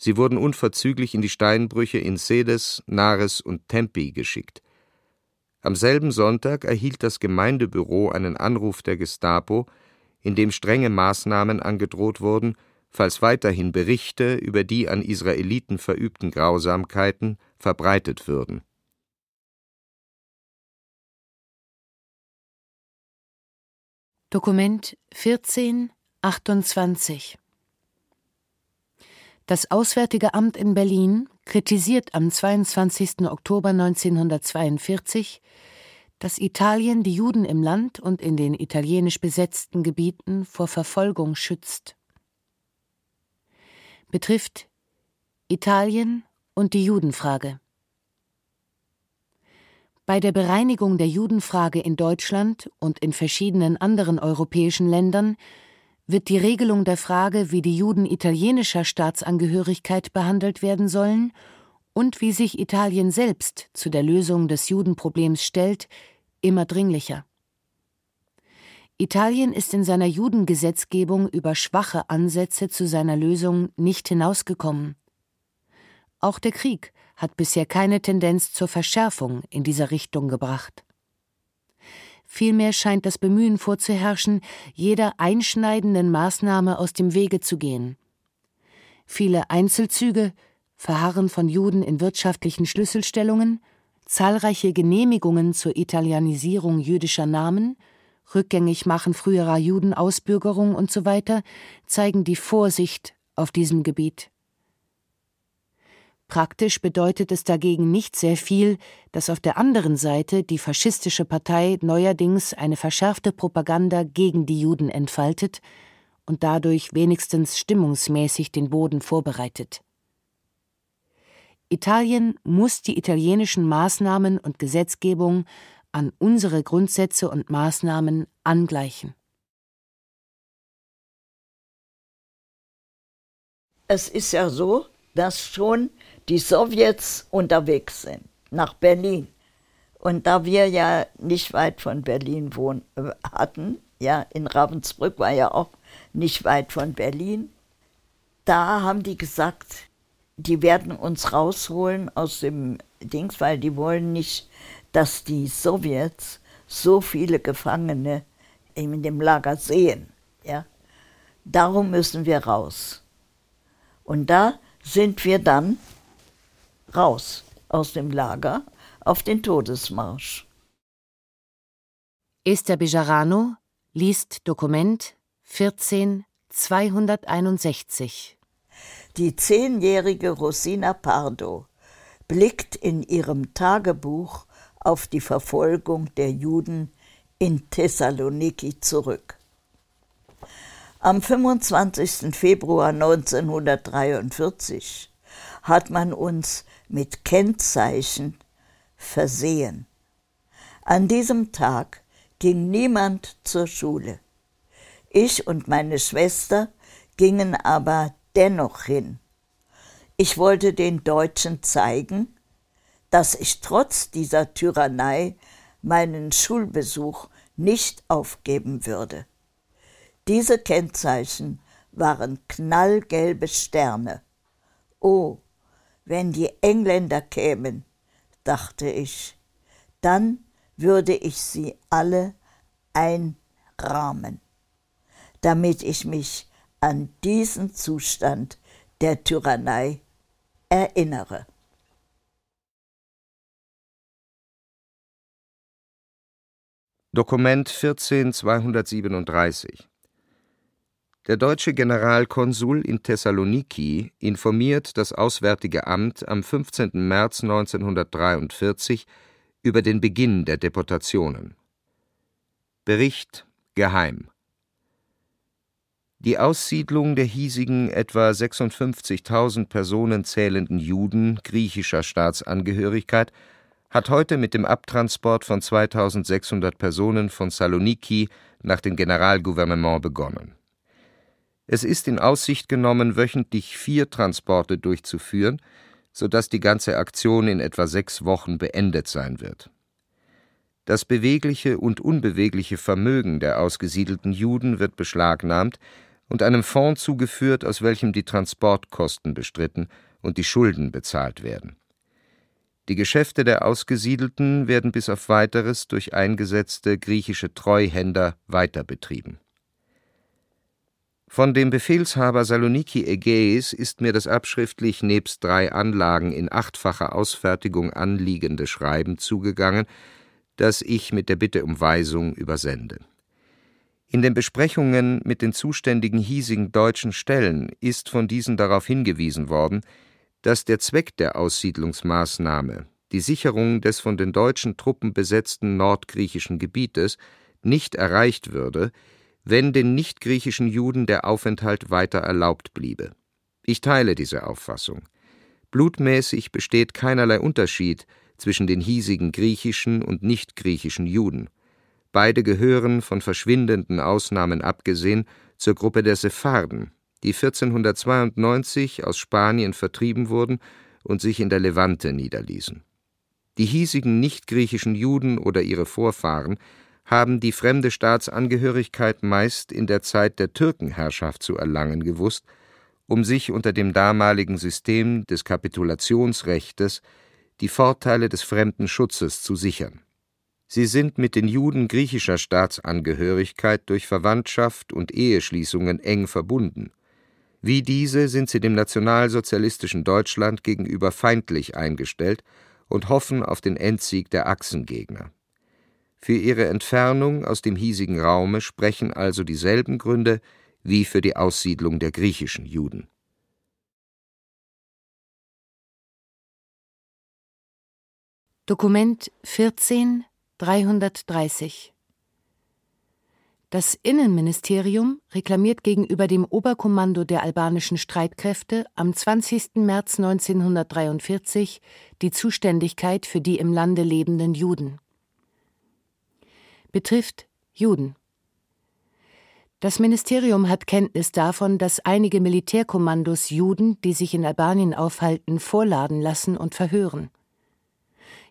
Sie wurden unverzüglich in die Steinbrüche in Sedes, Nares und Tempi geschickt. Am selben Sonntag erhielt das Gemeindebüro einen Anruf der Gestapo, in dem strenge Maßnahmen angedroht wurden, falls weiterhin Berichte über die an Israeliten verübten Grausamkeiten verbreitet würden. Dokument 1428 das Auswärtige Amt in Berlin kritisiert am 22. Oktober 1942, dass Italien die Juden im Land und in den italienisch besetzten Gebieten vor Verfolgung schützt. Betrifft Italien und die Judenfrage. Bei der Bereinigung der Judenfrage in Deutschland und in verschiedenen anderen europäischen Ländern wird die Regelung der Frage, wie die Juden italienischer Staatsangehörigkeit behandelt werden sollen und wie sich Italien selbst zu der Lösung des Judenproblems stellt, immer dringlicher. Italien ist in seiner Judengesetzgebung über schwache Ansätze zu seiner Lösung nicht hinausgekommen. Auch der Krieg hat bisher keine Tendenz zur Verschärfung in dieser Richtung gebracht. Vielmehr scheint das Bemühen vorzuherrschen, jeder einschneidenden Maßnahme aus dem Wege zu gehen. Viele Einzelzüge, Verharren von Juden in wirtschaftlichen Schlüsselstellungen, zahlreiche Genehmigungen zur Italianisierung jüdischer Namen, Rückgängigmachen früherer Judenausbürgerung usw. So zeigen die Vorsicht auf diesem Gebiet. Praktisch bedeutet es dagegen nicht sehr viel, dass auf der anderen Seite die faschistische Partei neuerdings eine verschärfte Propaganda gegen die Juden entfaltet und dadurch wenigstens stimmungsmäßig den Boden vorbereitet. Italien muss die italienischen Maßnahmen und Gesetzgebung an unsere Grundsätze und Maßnahmen angleichen. Es ist ja so, dass schon die Sowjets unterwegs sind nach Berlin. Und da wir ja nicht weit von Berlin wohnen, äh, hatten, ja, in Ravensbrück war ja auch nicht weit von Berlin, da haben die gesagt, die werden uns rausholen aus dem Dings, weil die wollen nicht, dass die Sowjets so viele Gefangene in dem Lager sehen. Ja? Darum müssen wir raus. Und da sind wir dann raus aus dem Lager auf den Todesmarsch. Esther Bejarano liest Dokument 14 261. Die zehnjährige Rosina Pardo blickt in ihrem Tagebuch auf die Verfolgung der Juden in Thessaloniki zurück. Am 25. Februar 1943 hat man uns mit Kennzeichen versehen. An diesem Tag ging niemand zur Schule. Ich und meine Schwester gingen aber dennoch hin. Ich wollte den Deutschen zeigen, dass ich trotz dieser Tyrannei meinen Schulbesuch nicht aufgeben würde. Diese Kennzeichen waren knallgelbe Sterne. Oh, wenn die Engländer kämen, dachte ich, dann würde ich sie alle einrahmen, damit ich mich an diesen Zustand der Tyrannei erinnere. Dokument 14237 der deutsche Generalkonsul in Thessaloniki informiert das Auswärtige Amt am 15. März 1943 über den Beginn der Deportationen. Bericht geheim. Die Aussiedlung der hiesigen etwa 56.000 Personen zählenden Juden griechischer Staatsangehörigkeit hat heute mit dem Abtransport von 2.600 Personen von Saloniki nach dem Generalgouvernement begonnen es ist in Aussicht genommen, wöchentlich vier Transporte durchzuführen, so dass die ganze Aktion in etwa sechs Wochen beendet sein wird. Das bewegliche und unbewegliche Vermögen der ausgesiedelten Juden wird beschlagnahmt und einem Fonds zugeführt, aus welchem die Transportkosten bestritten und die Schulden bezahlt werden. Die Geschäfte der Ausgesiedelten werden bis auf weiteres durch eingesetzte griechische Treuhänder weiter betrieben von dem Befehlshaber Saloniki Ägäis ist mir das abschriftlich nebst drei Anlagen in achtfacher Ausfertigung anliegende Schreiben zugegangen, das ich mit der Bitte um Weisung übersende. In den Besprechungen mit den zuständigen hiesigen deutschen Stellen ist von diesen darauf hingewiesen worden, dass der Zweck der Aussiedlungsmaßnahme, die Sicherung des von den deutschen Truppen besetzten nordgriechischen Gebietes, nicht erreicht würde, wenn den nichtgriechischen Juden der Aufenthalt weiter erlaubt bliebe. Ich teile diese Auffassung. Blutmäßig besteht keinerlei Unterschied zwischen den hiesigen griechischen und nichtgriechischen Juden. Beide gehören, von verschwindenden Ausnahmen abgesehen, zur Gruppe der Sepharden, die 1492 aus Spanien vertrieben wurden und sich in der Levante niederließen. Die hiesigen nichtgriechischen Juden oder ihre Vorfahren haben die fremde Staatsangehörigkeit meist in der Zeit der Türkenherrschaft zu erlangen gewusst, um sich unter dem damaligen System des Kapitulationsrechtes die Vorteile des fremden Schutzes zu sichern. Sie sind mit den Juden griechischer Staatsangehörigkeit durch Verwandtschaft und Eheschließungen eng verbunden. Wie diese sind sie dem nationalsozialistischen Deutschland gegenüber feindlich eingestellt und hoffen auf den Endsieg der Achsengegner für ihre Entfernung aus dem hiesigen Raume sprechen also dieselben Gründe wie für die Aussiedlung der griechischen Juden. Dokument 14 330 Das Innenministerium reklamiert gegenüber dem Oberkommando der albanischen Streitkräfte am 20. März 1943 die Zuständigkeit für die im Lande lebenden Juden betrifft Juden. Das Ministerium hat Kenntnis davon, dass einige Militärkommandos Juden, die sich in Albanien aufhalten, vorladen lassen und verhören.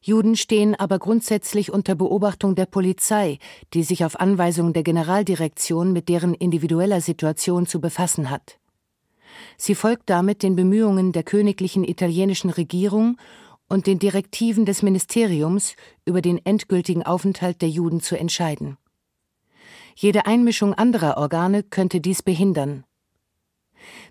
Juden stehen aber grundsätzlich unter Beobachtung der Polizei, die sich auf Anweisung der Generaldirektion mit deren individueller Situation zu befassen hat. Sie folgt damit den Bemühungen der königlichen italienischen Regierung und den Direktiven des Ministeriums über den endgültigen Aufenthalt der Juden zu entscheiden. Jede Einmischung anderer Organe könnte dies behindern.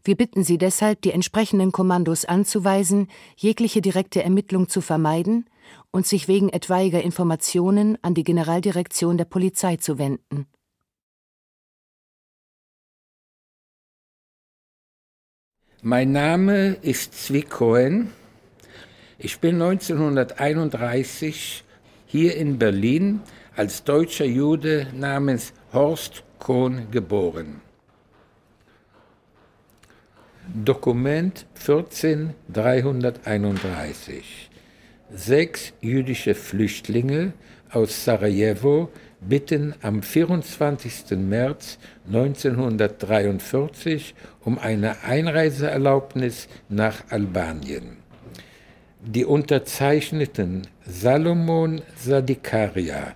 Wir bitten Sie deshalb, die entsprechenden Kommandos anzuweisen, jegliche direkte Ermittlung zu vermeiden und sich wegen etwaiger Informationen an die Generaldirektion der Polizei zu wenden. Mein Name ist Zwi Cohen. Ich bin 1931 hier in Berlin als deutscher Jude namens Horst Kohn geboren. Dokument 14331. Sechs jüdische Flüchtlinge aus Sarajevo bitten am 24. März 1943 um eine Einreiseerlaubnis nach Albanien. Die Unterzeichneten Salomon Sadikaria,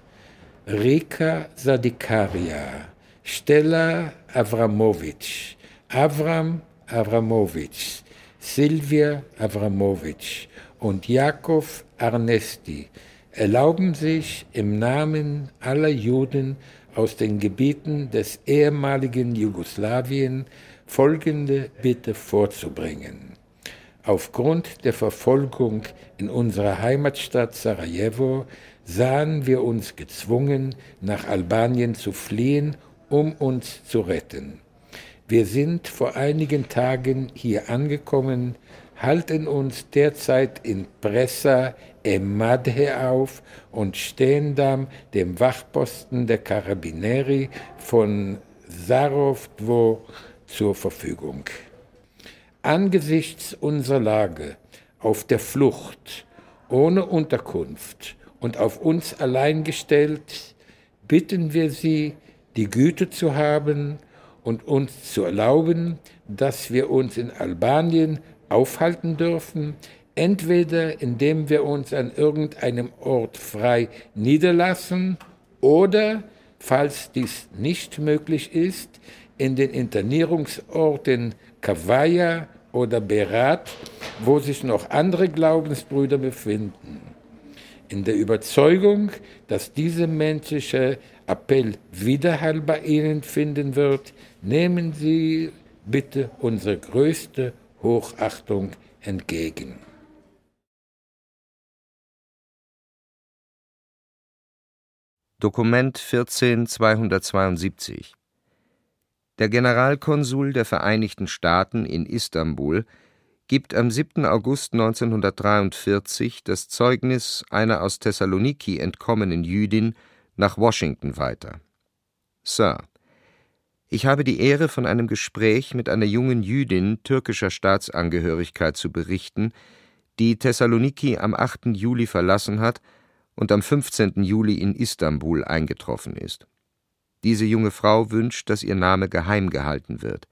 Rika Sadikaria, Stella Avramovic, Avram Avramovic, Silvia Avramovic und Jakov Arnesti erlauben sich im Namen aller Juden aus den Gebieten des ehemaligen Jugoslawien folgende Bitte vorzubringen. Aufgrund der Verfolgung in unserer Heimatstadt Sarajevo sahen wir uns gezwungen, nach Albanien zu fliehen, um uns zu retten. Wir sind vor einigen Tagen hier angekommen, halten uns derzeit in Pressa Emadhe auf und stehen dann dem Wachposten der Carabinieri von Sarovdvo zur Verfügung. Angesichts unserer Lage auf der Flucht, ohne Unterkunft und auf uns allein gestellt, bitten wir Sie, die Güte zu haben und uns zu erlauben, dass wir uns in Albanien aufhalten dürfen, entweder indem wir uns an irgendeinem Ort frei niederlassen oder, falls dies nicht möglich ist, in den Internierungsorten Kavaya oder Berat, wo sich noch andere Glaubensbrüder befinden. In der Überzeugung, dass dieser menschliche Appell Widerhall bei Ihnen finden wird, nehmen Sie bitte unsere größte Hochachtung entgegen. Dokument 14272 Der Generalkonsul der Vereinigten Staaten in Istanbul gibt am 7. August 1943 das Zeugnis einer aus Thessaloniki entkommenen Jüdin nach Washington weiter. Sir, ich habe die Ehre, von einem Gespräch mit einer jungen Jüdin türkischer Staatsangehörigkeit zu berichten, die Thessaloniki am 8. Juli verlassen hat und am 15. Juli in Istanbul eingetroffen ist. Diese junge Frau wünscht, dass ihr Name geheim gehalten wird.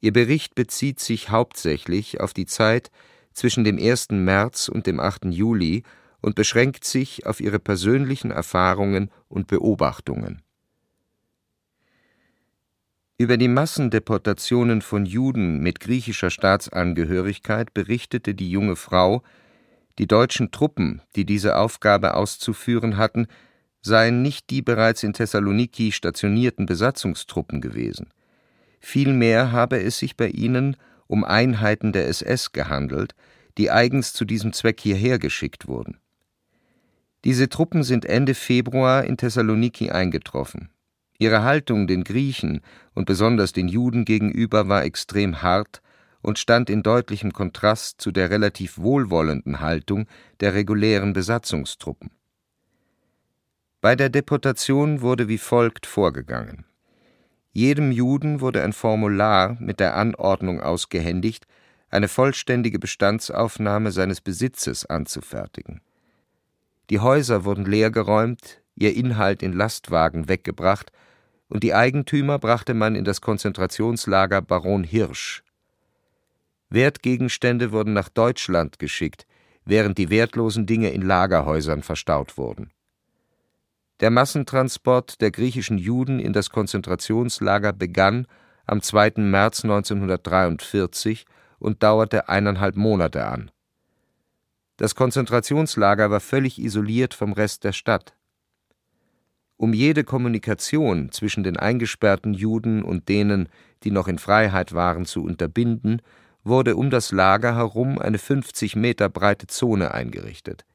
Ihr Bericht bezieht sich hauptsächlich auf die Zeit zwischen dem 1. März und dem 8. Juli und beschränkt sich auf ihre persönlichen Erfahrungen und Beobachtungen. Über die Massendeportationen von Juden mit griechischer Staatsangehörigkeit berichtete die junge Frau, die deutschen Truppen, die diese Aufgabe auszuführen hatten, seien nicht die bereits in Thessaloniki stationierten Besatzungstruppen gewesen. Vielmehr habe es sich bei ihnen um Einheiten der SS gehandelt, die eigens zu diesem Zweck hierher geschickt wurden. Diese Truppen sind Ende Februar in Thessaloniki eingetroffen. Ihre Haltung den Griechen und besonders den Juden gegenüber war extrem hart und stand in deutlichem Kontrast zu der relativ wohlwollenden Haltung der regulären Besatzungstruppen. Bei der Deportation wurde wie folgt vorgegangen. Jedem Juden wurde ein Formular mit der Anordnung ausgehändigt, eine vollständige Bestandsaufnahme seines Besitzes anzufertigen. Die Häuser wurden leergeräumt, ihr Inhalt in Lastwagen weggebracht und die Eigentümer brachte man in das Konzentrationslager Baron Hirsch. Wertgegenstände wurden nach Deutschland geschickt, während die wertlosen Dinge in Lagerhäusern verstaut wurden. Der Massentransport der griechischen Juden in das Konzentrationslager begann am 2. März 1943 und dauerte eineinhalb Monate an. Das Konzentrationslager war völlig isoliert vom Rest der Stadt. Um jede Kommunikation zwischen den eingesperrten Juden und denen, die noch in Freiheit waren, zu unterbinden, wurde um das Lager herum eine 50 Meter breite Zone eingerichtet.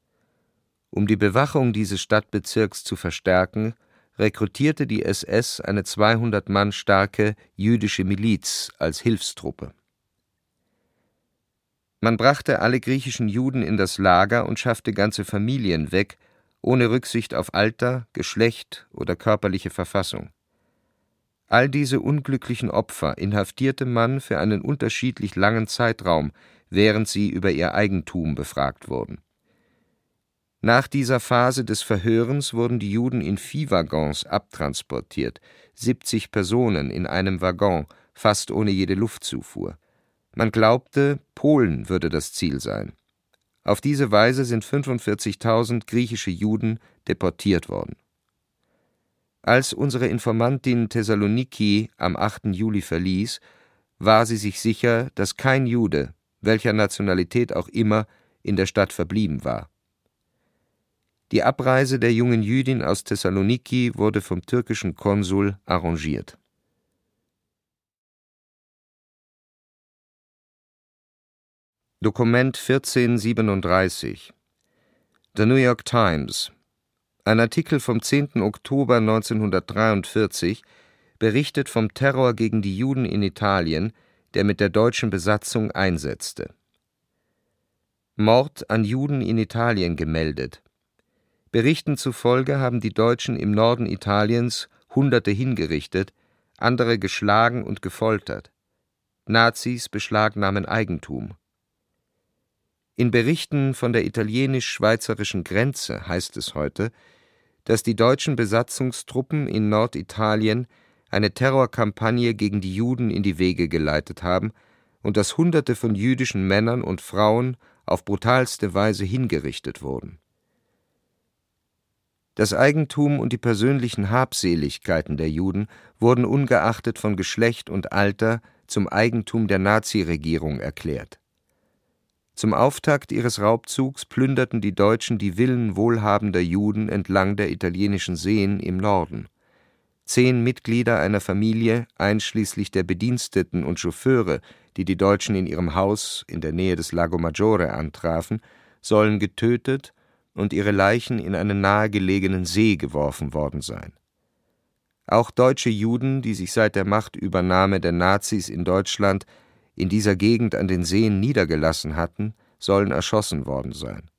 Um die Bewachung dieses Stadtbezirks zu verstärken, rekrutierte die SS eine 200 Mann starke jüdische Miliz als Hilfstruppe. Man brachte alle griechischen Juden in das Lager und schaffte ganze Familien weg, ohne Rücksicht auf Alter, Geschlecht oder körperliche Verfassung. All diese unglücklichen Opfer inhaftierte man für einen unterschiedlich langen Zeitraum, während sie über ihr Eigentum befragt wurden. Nach dieser Phase des Verhörens wurden die Juden in Viehwaggons abtransportiert, 70 Personen in einem Waggon, fast ohne jede Luftzufuhr. Man glaubte, Polen würde das Ziel sein. Auf diese Weise sind 45.000 griechische Juden deportiert worden als unsere Informantin Thessaloniki am 8. Juli verließ, war sie sich sicher, dass kein Jude, welcher Nationalität auch immer, in der Stadt verblieben war. Die Abreise der jungen Jüdin aus Thessaloniki wurde vom türkischen Konsul arrangiert. Dokument 1437 The New York Times ein Artikel vom 10. Oktober 1943 berichtet vom Terror gegen die Juden in Italien, der mit der deutschen Besatzung einsetzte. Mord an Juden in Italien gemeldet. Berichten zufolge haben die Deutschen im Norden Italiens Hunderte hingerichtet, andere geschlagen und gefoltert. Nazis beschlagnahmen Eigentum. In Berichten von der italienisch-schweizerischen Grenze heißt es heute, dass die deutschen Besatzungstruppen in Norditalien eine Terrorkampagne gegen die Juden in die Wege geleitet haben und dass Hunderte von jüdischen Männern und Frauen auf brutalste Weise hingerichtet wurden. Das Eigentum und die persönlichen Habseligkeiten der Juden wurden ungeachtet von Geschlecht und Alter zum Eigentum der Naziregierung erklärt zum Auftakt ihres Raubzugs plünderten die Deutschen die Villen wohlhabender Juden entlang der italienischen Seen im Norden. Zehn Mitglieder einer Familie, einschließlich der Bediensteten und Chauffeure, die die Deutschen in ihrem Haus in der Nähe des Lago Maggiore antrafen, sollen getötet und ihre Leichen in einen nahegelegenen See geworfen worden sein. Auch deutsche Juden, die sich seit der Machtübernahme der Nazis in Deutschland in dieser Gegend an den Seen niedergelassen hatten, sollen erschossen worden sein.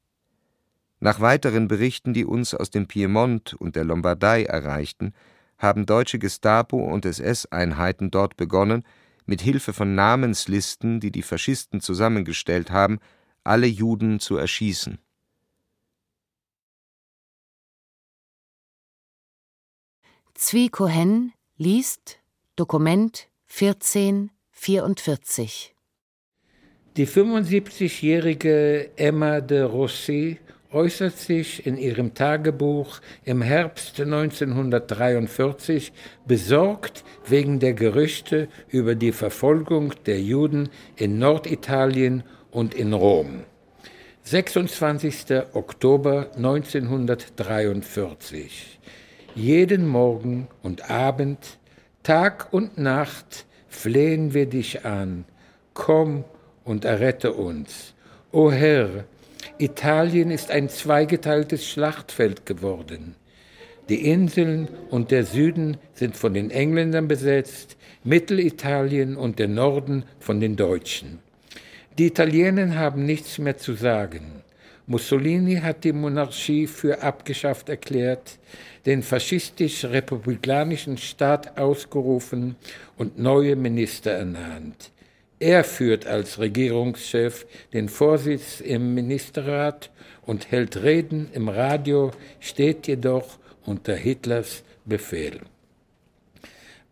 Nach weiteren Berichten, die uns aus dem Piemont und der Lombardei erreichten, haben deutsche Gestapo und SS-Einheiten dort begonnen, mit Hilfe von Namenslisten, die die Faschisten zusammengestellt haben, alle Juden zu erschießen. Zwi Cohen liest Dokument 14 44. Die 75-jährige Emma de Rossi äußert sich in ihrem Tagebuch im Herbst 1943 besorgt wegen der Gerüchte über die Verfolgung der Juden in Norditalien und in Rom. 26. Oktober 1943. Jeden Morgen und Abend, Tag und Nacht flehen wir dich an, komm und errette uns. O Herr, Italien ist ein zweigeteiltes Schlachtfeld geworden. Die Inseln und der Süden sind von den Engländern besetzt, Mittelitalien und der Norden von den Deutschen. Die Italiener haben nichts mehr zu sagen. Mussolini hat die Monarchie für abgeschafft erklärt, den faschistisch-republikanischen Staat ausgerufen und neue Minister ernannt. Er führt als Regierungschef den Vorsitz im Ministerrat und hält Reden im Radio, steht jedoch unter Hitlers Befehl.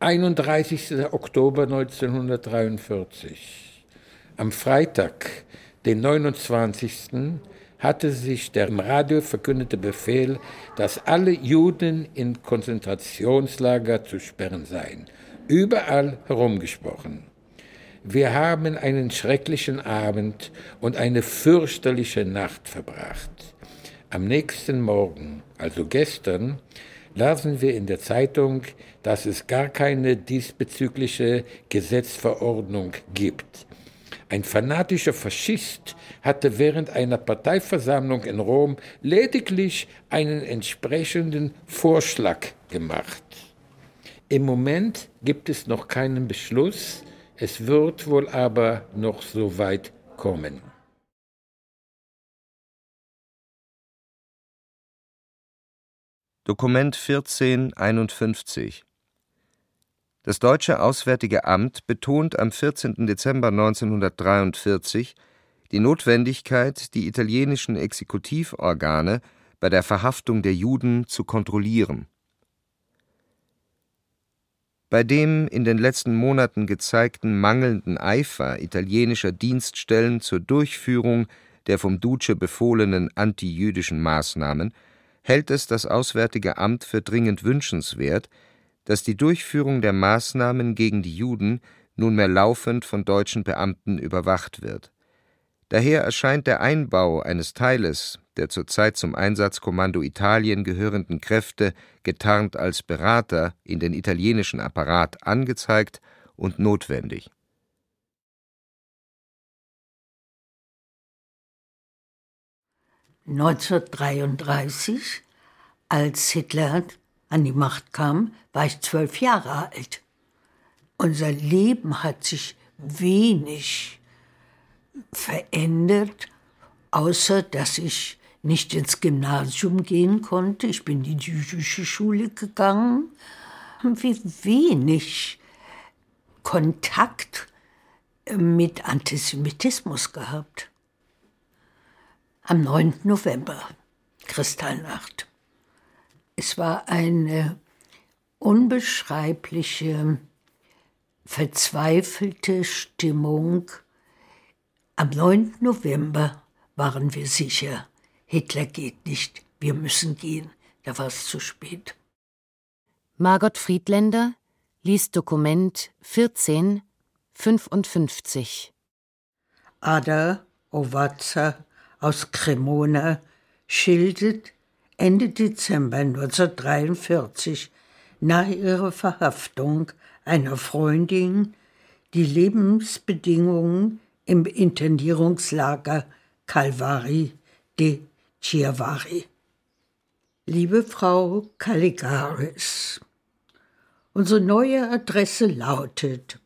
31. Oktober 1943. Am Freitag, den 29 hatte sich der im Radio verkündete Befehl, dass alle Juden in Konzentrationslager zu sperren seien, überall herumgesprochen. Wir haben einen schrecklichen Abend und eine fürchterliche Nacht verbracht. Am nächsten Morgen, also gestern, lasen wir in der Zeitung, dass es gar keine diesbezügliche Gesetzverordnung gibt. Ein fanatischer Faschist hatte während einer Parteiversammlung in Rom lediglich einen entsprechenden Vorschlag gemacht. Im Moment gibt es noch keinen Beschluss, es wird wohl aber noch so weit kommen. Dokument 1451 Das Deutsche Auswärtige Amt betont am 14. Dezember 1943 die Notwendigkeit, die italienischen Exekutivorgane bei der Verhaftung der Juden zu kontrollieren. Bei dem in den letzten Monaten gezeigten mangelnden Eifer italienischer Dienststellen zur Durchführung der vom Duce befohlenen antijüdischen Maßnahmen hält es das Auswärtige Amt für dringend wünschenswert, dass die Durchführung der Maßnahmen gegen die Juden nunmehr laufend von deutschen Beamten überwacht wird. Daher erscheint der Einbau eines Teiles der zurzeit zum Einsatzkommando Italien gehörenden Kräfte getarnt als Berater in den italienischen Apparat angezeigt und notwendig. »1933, als Hitler an die Macht kam, war ich zwölf Jahre alt. Unser Leben hat sich wenig verändert, außer dass ich nicht ins Gymnasium gehen konnte. Ich bin in die jüdische Schule gegangen. Wie wenig Kontakt mit Antisemitismus gehabt. Am 9. November, Kristallnacht. Es war eine unbeschreibliche, verzweifelte Stimmung. Am 9. November waren wir sicher, Hitler geht nicht, wir müssen gehen. Da war es zu spät. Margot Friedländer liest Dokument 1455. Ada Ovaza aus Cremona schildert Ende Dezember 1943 nach ihrer Verhaftung einer Freundin die Lebensbedingungen im Internierungslager Calvari de Chiavari. Liebe Frau Caligaris, unsere neue Adresse lautet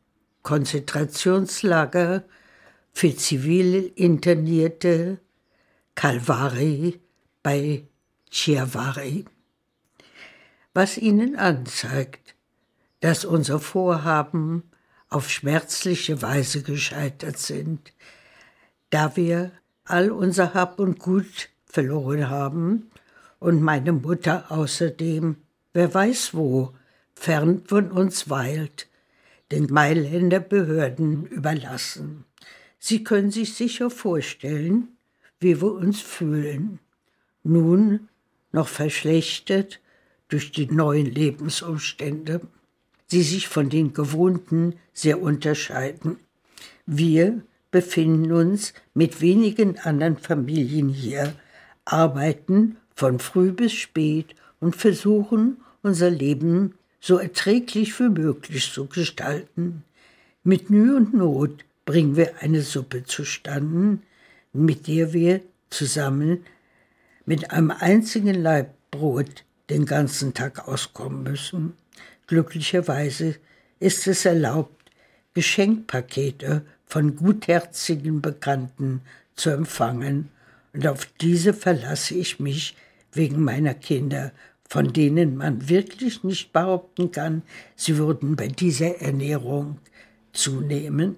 Konzentrationslager für Zivilinternierte Calvari bei Chiavari, was ihnen anzeigt, dass unser Vorhaben auf schmerzliche Weise gescheitert sind, da wir all unser Hab und Gut verloren haben und meine Mutter außerdem, wer weiß wo, fern von uns weilt, den Mailänder Behörden überlassen. Sie können sich sicher vorstellen, wie wir uns fühlen. Nun noch verschlechtert durch die neuen Lebensumstände, die sich von den gewohnten sehr unterscheiden. Wir befinden uns mit wenigen anderen Familien hier arbeiten von früh bis spät und versuchen, unser Leben so erträglich wie möglich zu gestalten. Mit Mühe und Not bringen wir eine Suppe zustande, mit der wir zusammen mit einem einzigen Laib Brot den ganzen Tag auskommen müssen. Glücklicherweise ist es erlaubt, Geschenkpakete von gutherzigen Bekannten zu empfangen und auf diese verlasse ich mich wegen meiner Kinder, von denen man wirklich nicht behaupten kann, sie würden bei dieser Ernährung zunehmen.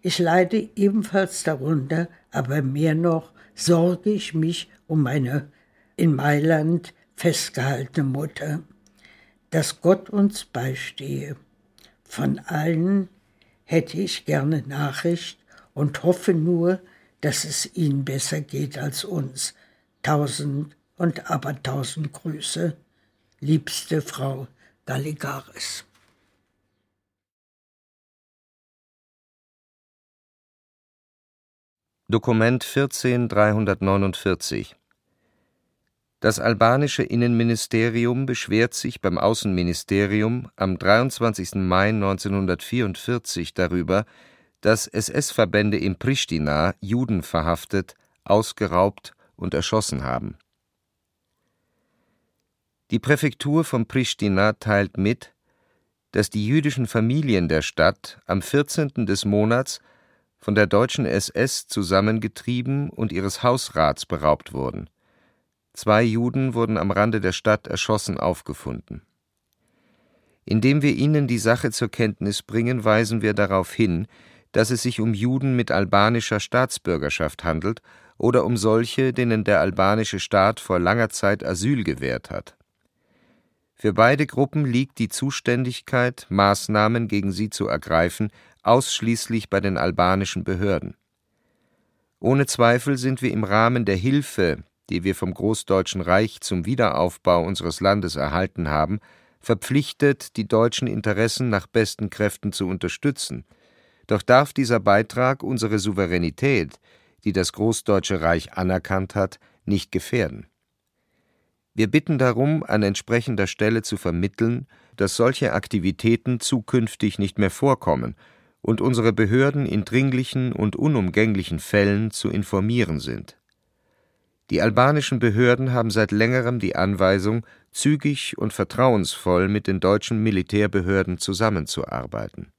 Ich leide ebenfalls darunter, aber mehr noch sorge ich mich um meine in Mailand festgehaltene Mutter, dass Gott uns beistehe. Von allen hätte ich gerne Nachricht und hoffe nur, dass es ihnen besser geht als uns. Tausend und abertausend Grüße, liebste Frau Galligaris. Dokument 14349 Das albanische Innenministerium beschwert sich beim Außenministerium am 23. Mai 1944 darüber, dass SS-Verbände in Pristina Juden verhaftet, ausgeraubt und erschossen haben. Die Präfektur von Pristina teilt mit, dass die jüdischen Familien der Stadt am 14. des Monats von der deutschen SS zusammengetrieben und ihres Hausrats beraubt wurden. Zwei Juden wurden am Rande der Stadt erschossen aufgefunden. Indem wir Ihnen die Sache zur Kenntnis bringen, weisen wir darauf hin, dass es sich um Juden mit albanischer Staatsbürgerschaft handelt oder um solche, denen der albanische Staat vor langer Zeit Asyl gewährt hat. Für beide Gruppen liegt die Zuständigkeit, Maßnahmen gegen sie zu ergreifen, ausschließlich bei den albanischen Behörden. Ohne Zweifel sind wir im Rahmen der Hilfe, die wir vom Großdeutschen Reich zum Wiederaufbau unseres Landes erhalten haben, verpflichtet, die deutschen Interessen nach besten Kräften zu unterstützen. Doch darf dieser Beitrag unsere Souveränität, die das Großdeutsche Reich anerkannt hat, nicht gefährden. Wir bitten darum, an entsprechender Stelle zu vermitteln, dass solche Aktivitäten zukünftig nicht mehr vorkommen und unsere Behörden in dringlichen und unumgänglichen Fällen zu informieren sind. Die albanischen Behörden haben seit längerem die Anweisung, zügig und vertrauensvoll mit den deutschen Militärbehörden zusammenzuarbeiten.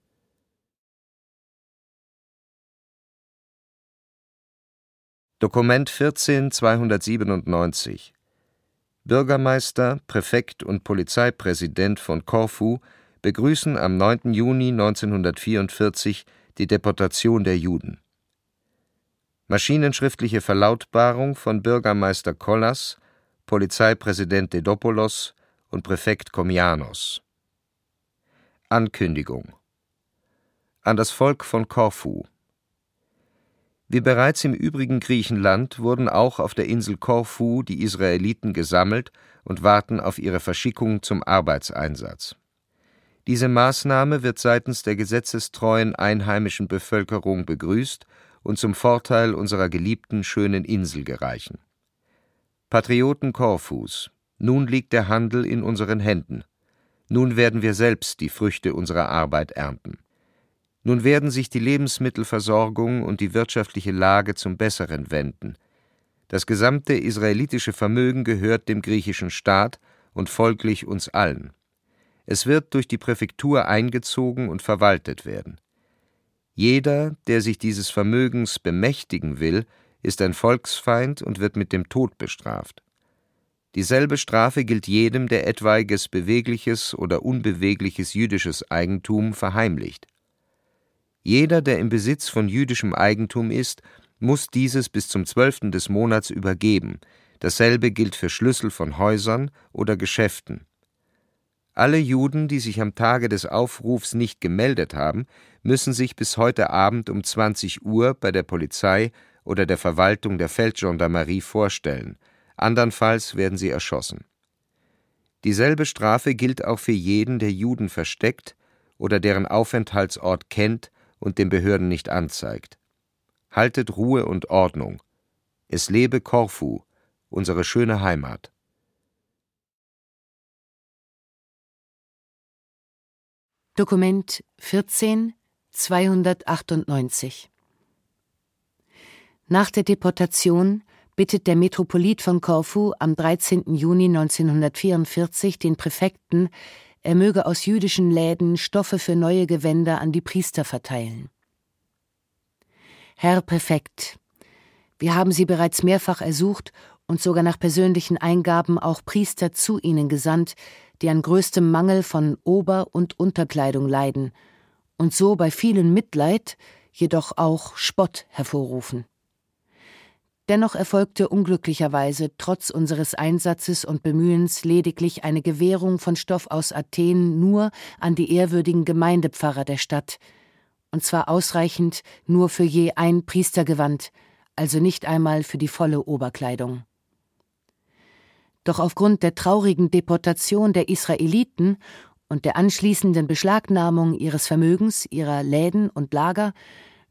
Dokument 14 297 Bürgermeister, Präfekt und Polizeipräsident von Korfu begrüßen am 9. Juni 1944 die Deportation der Juden. Maschinenschriftliche Verlautbarung von Bürgermeister Kollas, Polizeipräsident Dedopoulos und Präfekt Komjanos. Ankündigung an das Volk von Korfu wie bereits im übrigen Griechenland wurden auch auf der Insel Korfu die Israeliten gesammelt und warten auf ihre Verschickung zum Arbeitseinsatz. Diese Maßnahme wird seitens der gesetzestreuen einheimischen Bevölkerung begrüßt und zum Vorteil unserer geliebten schönen Insel gereichen. Patrioten Korfus, nun liegt der Handel in unseren Händen. Nun werden wir selbst die Früchte unserer Arbeit ernten. Nun werden sich die Lebensmittelversorgung und die wirtschaftliche Lage zum Besseren wenden. Das gesamte israelitische Vermögen gehört dem griechischen Staat und folglich uns allen. Es wird durch die Präfektur eingezogen und verwaltet werden. Jeder, der sich dieses Vermögens bemächtigen will, ist ein Volksfeind und wird mit dem Tod bestraft. Dieselbe Strafe gilt jedem, der etwaiges bewegliches oder unbewegliches jüdisches Eigentum verheimlicht. Jeder, der im Besitz von jüdischem Eigentum ist, muss dieses bis zum 12. des Monats übergeben, dasselbe gilt für Schlüssel von Häusern oder Geschäften. Alle Juden, die sich am Tage des Aufrufs nicht gemeldet haben, müssen sich bis heute Abend um 20 Uhr bei der Polizei oder der Verwaltung der Feldgendarmerie vorstellen, andernfalls werden sie erschossen. Dieselbe Strafe gilt auch für jeden, der Juden versteckt oder deren Aufenthaltsort kennt und den Behörden nicht anzeigt. Haltet Ruhe und Ordnung. Es lebe Korfu, unsere schöne Heimat. Dokument 14 298 Nach der Deportation bittet der Metropolit von Korfu am 13. Juni 1944 den Präfekten, er möge aus jüdischen Läden Stoffe für neue Gewänder an die Priester verteilen. Herr Präfekt, wir haben Sie bereits mehrfach ersucht und sogar nach persönlichen Eingaben auch Priester zu Ihnen gesandt, die an größtem Mangel von Ober- und Unterkleidung leiden und so bei vielen Mitleid, jedoch auch Spott hervorrufen. Dennoch erfolgte unglücklicherweise trotz unseres Einsatzes und Bemühens lediglich eine Gewährung von Stoff aus Athen nur an die ehrwürdigen Gemeindepfarrer der Stadt, und zwar ausreichend nur für je ein Priestergewand, also nicht einmal für die volle Oberkleidung. Doch aufgrund der traurigen Deportation der Israeliten und der anschließenden Beschlagnahmung ihres Vermögens, ihrer Läden und Lager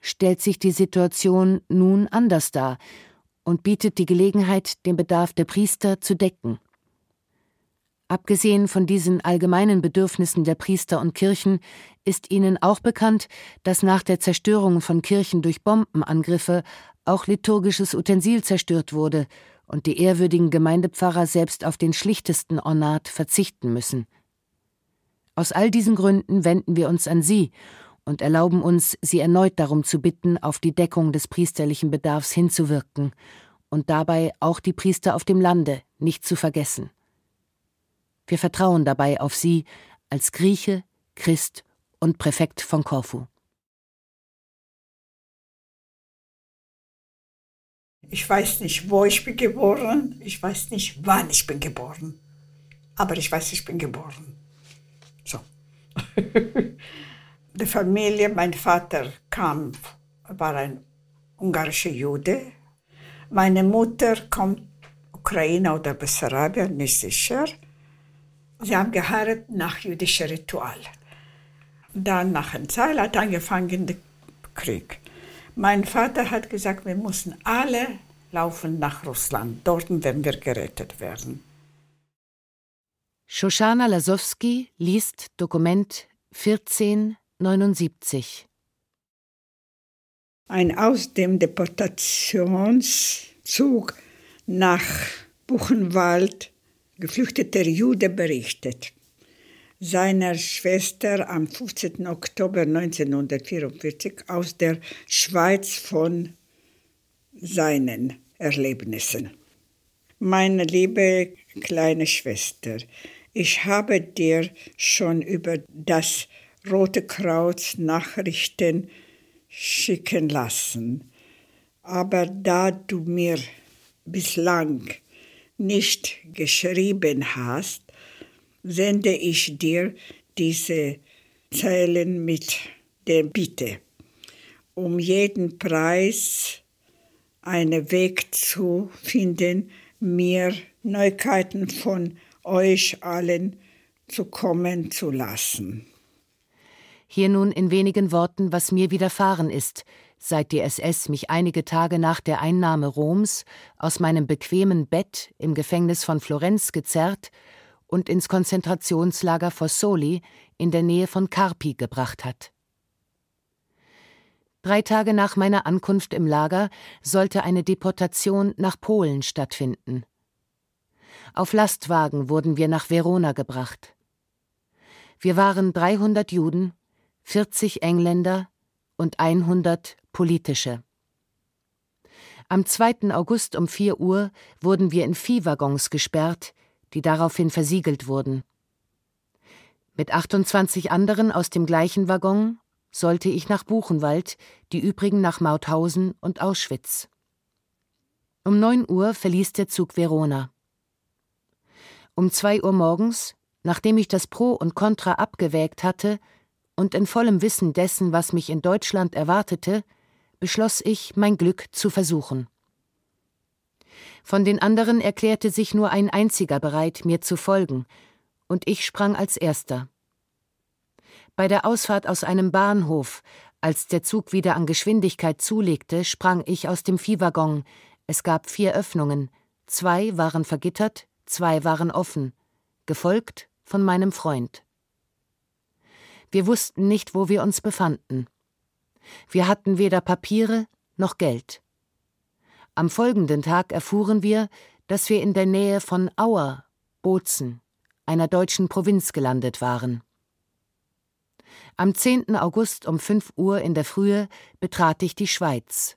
stellt sich die Situation nun anders dar und bietet die Gelegenheit, den Bedarf der Priester zu decken. Abgesehen von diesen allgemeinen Bedürfnissen der Priester und Kirchen ist Ihnen auch bekannt, dass nach der Zerstörung von Kirchen durch Bombenangriffe auch liturgisches Utensil zerstört wurde und die ehrwürdigen Gemeindepfarrer selbst auf den schlichtesten Ornat verzichten müssen. Aus all diesen Gründen wenden wir uns an Sie und erlauben uns, Sie erneut darum zu bitten, auf die Deckung des priesterlichen Bedarfs hinzuwirken und dabei auch die Priester auf dem Lande nicht zu vergessen. Wir vertrauen dabei auf Sie als Grieche, Christ und Präfekt von Korfu. Ich weiß nicht, wo ich bin geboren, ich weiß nicht, wann ich bin geboren, aber ich weiß, ich bin geboren. So. Die Familie, mein Vater kam, war ein ungarischer Jude. Meine Mutter kommt Ukraine oder Bessarabien, nicht sicher. Sie haben geheiratet nach jüdischem Ritual. Dann nach einer Zeit hat angefangen der Krieg. Mein Vater hat gesagt, wir müssen alle laufen nach Russland. Dort werden wir gerettet werden. Shoshana Lasowski liest Dokument 1479. Ein aus dem Deportationszug nach Buchenwald geflüchteter Jude berichtet. Seiner Schwester am 15. Oktober 1944 aus der Schweiz von seinen Erlebnissen. Meine liebe kleine Schwester, ich habe dir schon über das Rote Kreuz Nachrichten schicken lassen, aber da du mir bislang nicht geschrieben hast, sende ich dir diese Zeilen mit der Bitte, um jeden Preis einen Weg zu finden, mir Neuigkeiten von euch allen zukommen zu lassen. Hier nun in wenigen Worten, was mir widerfahren ist, seit die SS mich einige Tage nach der Einnahme Roms aus meinem bequemen Bett im Gefängnis von Florenz gezerrt und ins Konzentrationslager Fossoli in der Nähe von Carpi gebracht hat. Drei Tage nach meiner Ankunft im Lager sollte eine Deportation nach Polen stattfinden. Auf Lastwagen wurden wir nach Verona gebracht. Wir waren 300 Juden, 40 Engländer und 100 politische. Am 2. August um 4 Uhr wurden wir in Viehwaggons gesperrt, die daraufhin versiegelt wurden. Mit 28 anderen aus dem gleichen Waggon sollte ich nach Buchenwald, die übrigen nach Mauthausen und Auschwitz. Um 9 Uhr verließ der Zug Verona. Um 2 Uhr morgens, nachdem ich das Pro und Contra abgewägt hatte und in vollem Wissen dessen, was mich in Deutschland erwartete, beschloss ich, mein Glück zu versuchen. Von den anderen erklärte sich nur ein einziger bereit, mir zu folgen, und ich sprang als erster. Bei der Ausfahrt aus einem Bahnhof, als der Zug wieder an Geschwindigkeit zulegte, sprang ich aus dem Viehwaggon. Es gab vier Öffnungen, zwei waren vergittert, zwei waren offen, gefolgt von meinem Freund. Wir wussten nicht, wo wir uns befanden. Wir hatten weder Papiere noch Geld. Am folgenden Tag erfuhren wir, dass wir in der Nähe von Auer, Bozen, einer deutschen Provinz gelandet waren. Am 10. August um 5 Uhr in der Frühe betrat ich die Schweiz,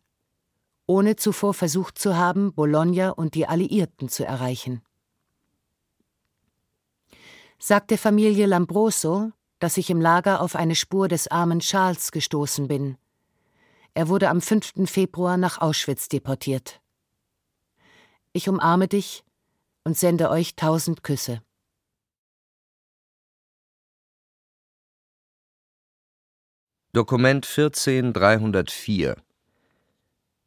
ohne zuvor versucht zu haben, Bologna und die Alliierten zu erreichen. Sagt der Familie Lambroso, dass ich im Lager auf eine Spur des armen Charles gestoßen bin. Er wurde am 5. Februar nach Auschwitz deportiert. Ich umarme dich und sende euch tausend Küsse. Dokument 14304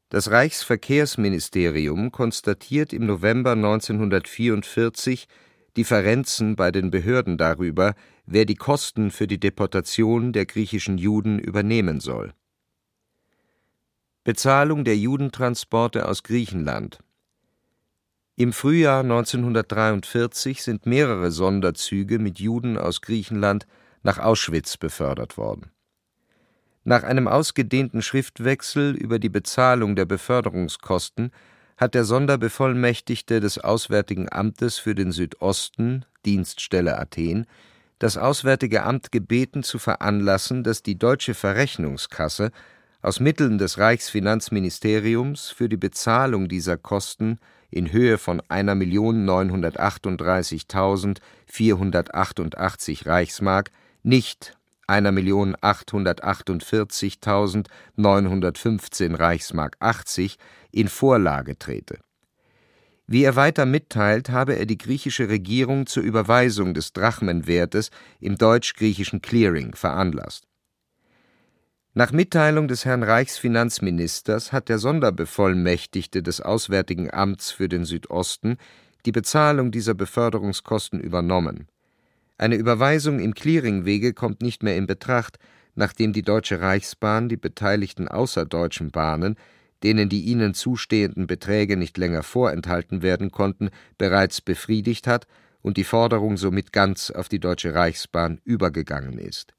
Das Reichsverkehrsministerium konstatiert im November 1944 Differenzen bei den Behörden darüber, wer die Kosten für die Deportation der griechischen Juden übernehmen soll. Bezahlung der Judentransporte aus Griechenland Im Frühjahr 1943 sind mehrere Sonderzüge mit Juden aus Griechenland nach Auschwitz befördert worden. Nach einem ausgedehnten Schriftwechsel über die Bezahlung der Beförderungskosten hat der Sonderbevollmächtigte des Auswärtigen Amtes für den Südosten Dienststelle Athen das Auswärtige Amt gebeten zu veranlassen, dass die Deutsche Verrechnungskasse aus Mitteln des Reichsfinanzministeriums für die Bezahlung dieser Kosten in Höhe von 1.938.488 Reichsmark nicht 1.848.915 Reichsmark 80 in Vorlage trete. Wie er weiter mitteilt, habe er die griechische Regierung zur Überweisung des Drachmenwertes im deutsch-griechischen Clearing veranlasst. Nach Mitteilung des Herrn Reichsfinanzministers hat der Sonderbevollmächtigte des Auswärtigen Amts für den Südosten die Bezahlung dieser Beförderungskosten übernommen. Eine Überweisung im Clearingwege kommt nicht mehr in Betracht, nachdem die Deutsche Reichsbahn die beteiligten außerdeutschen Bahnen denen die ihnen zustehenden Beträge nicht länger vorenthalten werden konnten, bereits befriedigt hat und die Forderung somit ganz auf die Deutsche Reichsbahn übergegangen ist.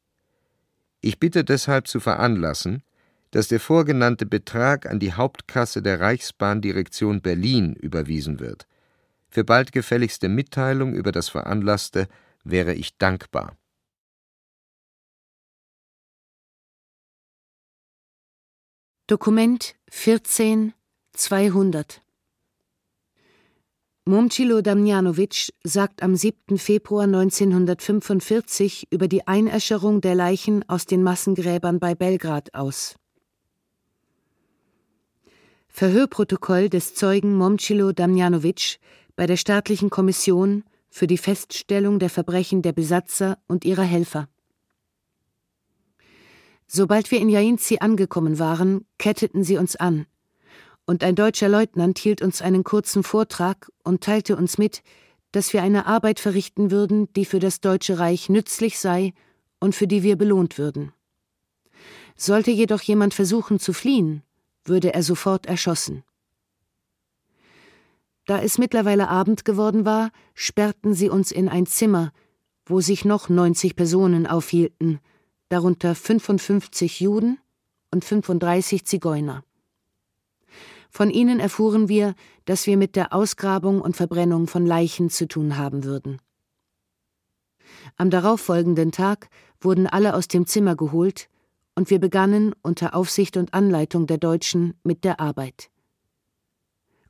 Ich bitte deshalb zu veranlassen, dass der vorgenannte Betrag an die Hauptkasse der Reichsbahndirektion Berlin überwiesen wird. Für bald gefälligste Mitteilung über das Veranlasste wäre ich dankbar. Dokument 14 200 Momcilo Damjanovic sagt am 7. Februar 1945 über die Einäscherung der Leichen aus den Massengräbern bei Belgrad aus. Verhörprotokoll des Zeugen Momcilo Damjanovic bei der Staatlichen Kommission für die Feststellung der Verbrechen der Besatzer und ihrer Helfer. Sobald wir in Jainzi angekommen waren, ketteten sie uns an. Und ein deutscher Leutnant hielt uns einen kurzen Vortrag und teilte uns mit, dass wir eine Arbeit verrichten würden, die für das Deutsche Reich nützlich sei und für die wir belohnt würden. Sollte jedoch jemand versuchen zu fliehen, würde er sofort erschossen. Da es mittlerweile Abend geworden war, sperrten sie uns in ein Zimmer, wo sich noch 90 Personen aufhielten, darunter 55 Juden und 35 Zigeuner. Von ihnen erfuhren wir, dass wir mit der Ausgrabung und Verbrennung von Leichen zu tun haben würden. Am darauffolgenden Tag wurden alle aus dem Zimmer geholt und wir begannen unter Aufsicht und Anleitung der Deutschen mit der Arbeit.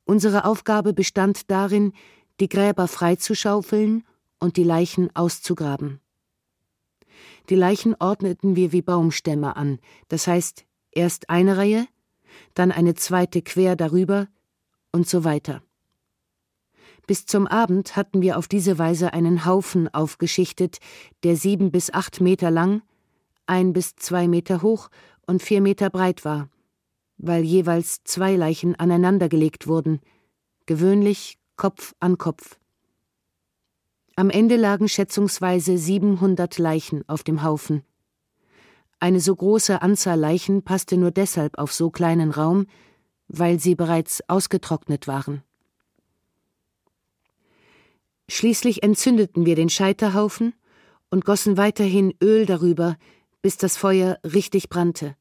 Unsere Aufgabe bestand darin, die Gräber freizuschaufeln und die Leichen auszugraben. Die Leichen ordneten wir wie Baumstämme an, das heißt erst eine Reihe, dann eine zweite quer darüber und so weiter. Bis zum Abend hatten wir auf diese Weise einen Haufen aufgeschichtet, der sieben bis acht Meter lang, ein bis zwei Meter hoch und vier Meter breit war, weil jeweils zwei Leichen aneinandergelegt wurden, gewöhnlich Kopf an Kopf. Am Ende lagen schätzungsweise 700 Leichen auf dem Haufen. Eine so große Anzahl Leichen passte nur deshalb auf so kleinen Raum, weil sie bereits ausgetrocknet waren. Schließlich entzündeten wir den Scheiterhaufen und gossen weiterhin Öl darüber, bis das Feuer richtig brannte.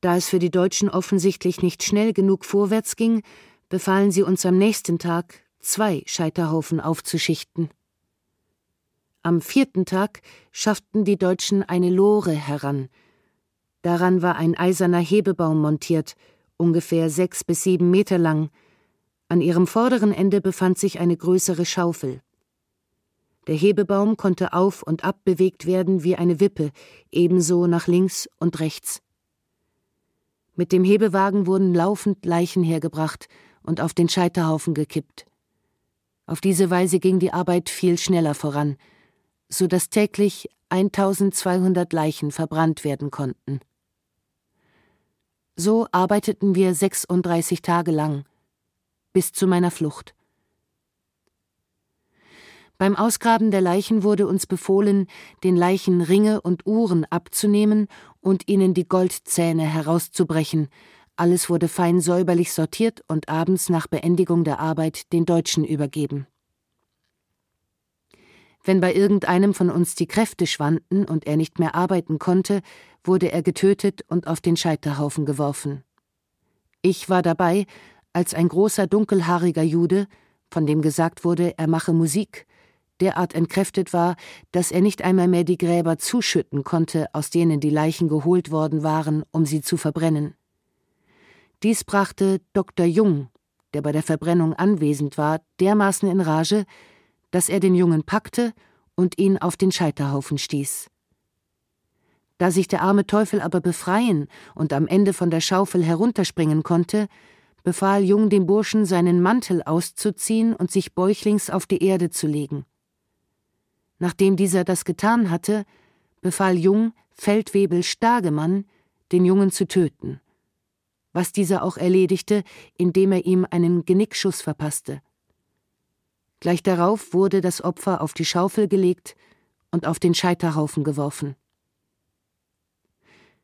Da es für die Deutschen offensichtlich nicht schnell genug vorwärts ging, befahlen sie uns am nächsten Tag, zwei Scheiterhaufen aufzuschichten. Am vierten Tag schafften die Deutschen eine Lore heran. Daran war ein eiserner Hebebaum montiert, ungefähr sechs bis sieben Meter lang. An ihrem vorderen Ende befand sich eine größere Schaufel. Der Hebebaum konnte auf und ab bewegt werden wie eine Wippe, ebenso nach links und rechts. Mit dem Hebewagen wurden laufend Leichen hergebracht und auf den Scheiterhaufen gekippt. Auf diese Weise ging die Arbeit viel schneller voran, so dass täglich 1200 Leichen verbrannt werden konnten. So arbeiteten wir 36 Tage lang, bis zu meiner Flucht. Beim Ausgraben der Leichen wurde uns befohlen, den Leichen Ringe und Uhren abzunehmen und ihnen die Goldzähne herauszubrechen. Alles wurde fein säuberlich sortiert und abends nach Beendigung der Arbeit den Deutschen übergeben. Wenn bei irgendeinem von uns die Kräfte schwanden und er nicht mehr arbeiten konnte, wurde er getötet und auf den Scheiterhaufen geworfen. Ich war dabei, als ein großer dunkelhaariger Jude, von dem gesagt wurde, er mache Musik, derart entkräftet war, dass er nicht einmal mehr die Gräber zuschütten konnte, aus denen die Leichen geholt worden waren, um sie zu verbrennen. Dies brachte Dr. Jung, der bei der Verbrennung anwesend war, dermaßen in Rage, dass er den Jungen packte und ihn auf den Scheiterhaufen stieß. Da sich der arme Teufel aber befreien und am Ende von der Schaufel herunterspringen konnte, befahl Jung dem Burschen, seinen Mantel auszuziehen und sich bäuchlings auf die Erde zu legen. Nachdem dieser das getan hatte, befahl Jung Feldwebel Stagemann, den Jungen zu töten, was dieser auch erledigte, indem er ihm einen Genickschuss verpasste. Gleich darauf wurde das Opfer auf die Schaufel gelegt und auf den Scheiterhaufen geworfen.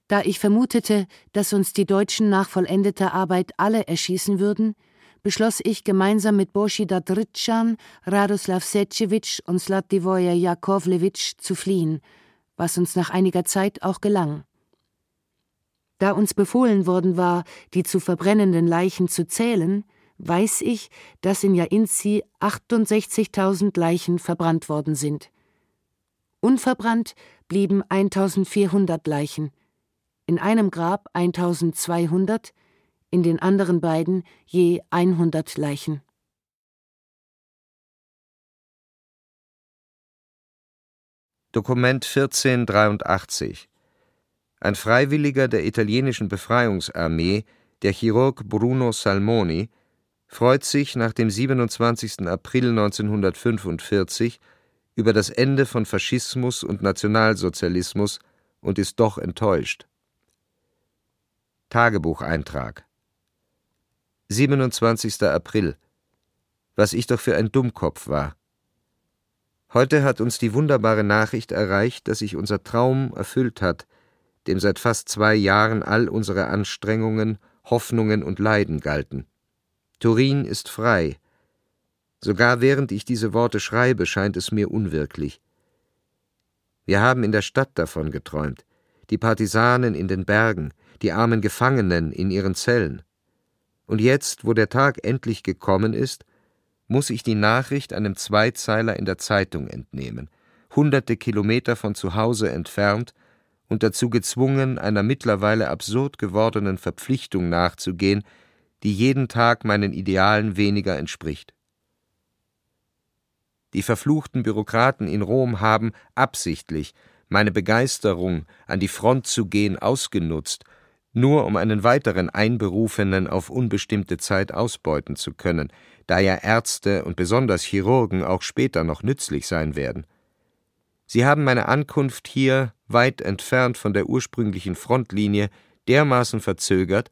Da ich vermutete, dass uns die Deutschen nach vollendeter Arbeit alle erschießen würden, beschloss ich gemeinsam mit Boschida Dritschan, Radoslav Secevich und Slativoja Jakovlewitsch zu fliehen, was uns nach einiger Zeit auch gelang. Da uns befohlen worden war, die zu verbrennenden Leichen zu zählen, weiß ich, dass in Jainzi 68.000 Leichen verbrannt worden sind. Unverbrannt blieben 1400 Leichen, in einem Grab 1200, in den anderen beiden je 100 Leichen. Dokument 1483 Ein Freiwilliger der italienischen Befreiungsarmee, der Chirurg Bruno Salmoni, freut sich nach dem 27. April 1945 über das Ende von Faschismus und Nationalsozialismus und ist doch enttäuscht. Tagebucheintrag 27. April. Was ich doch für ein Dummkopf war. Heute hat uns die wunderbare Nachricht erreicht, dass sich unser Traum erfüllt hat, dem seit fast zwei Jahren all unsere Anstrengungen, Hoffnungen und Leiden galten. Turin ist frei. Sogar während ich diese Worte schreibe, scheint es mir unwirklich. Wir haben in der Stadt davon geträumt, die Partisanen in den Bergen, die armen Gefangenen in ihren Zellen. Und jetzt, wo der Tag endlich gekommen ist, muss ich die Nachricht einem Zweizeiler in der Zeitung entnehmen, hunderte Kilometer von zu Hause entfernt und dazu gezwungen, einer mittlerweile absurd gewordenen Verpflichtung nachzugehen, die jeden Tag meinen Idealen weniger entspricht. Die verfluchten Bürokraten in Rom haben absichtlich meine Begeisterung, an die Front zu gehen, ausgenutzt nur um einen weiteren Einberufenen auf unbestimmte Zeit ausbeuten zu können, da ja Ärzte und besonders Chirurgen auch später noch nützlich sein werden. Sie haben meine Ankunft hier, weit entfernt von der ursprünglichen Frontlinie, dermaßen verzögert,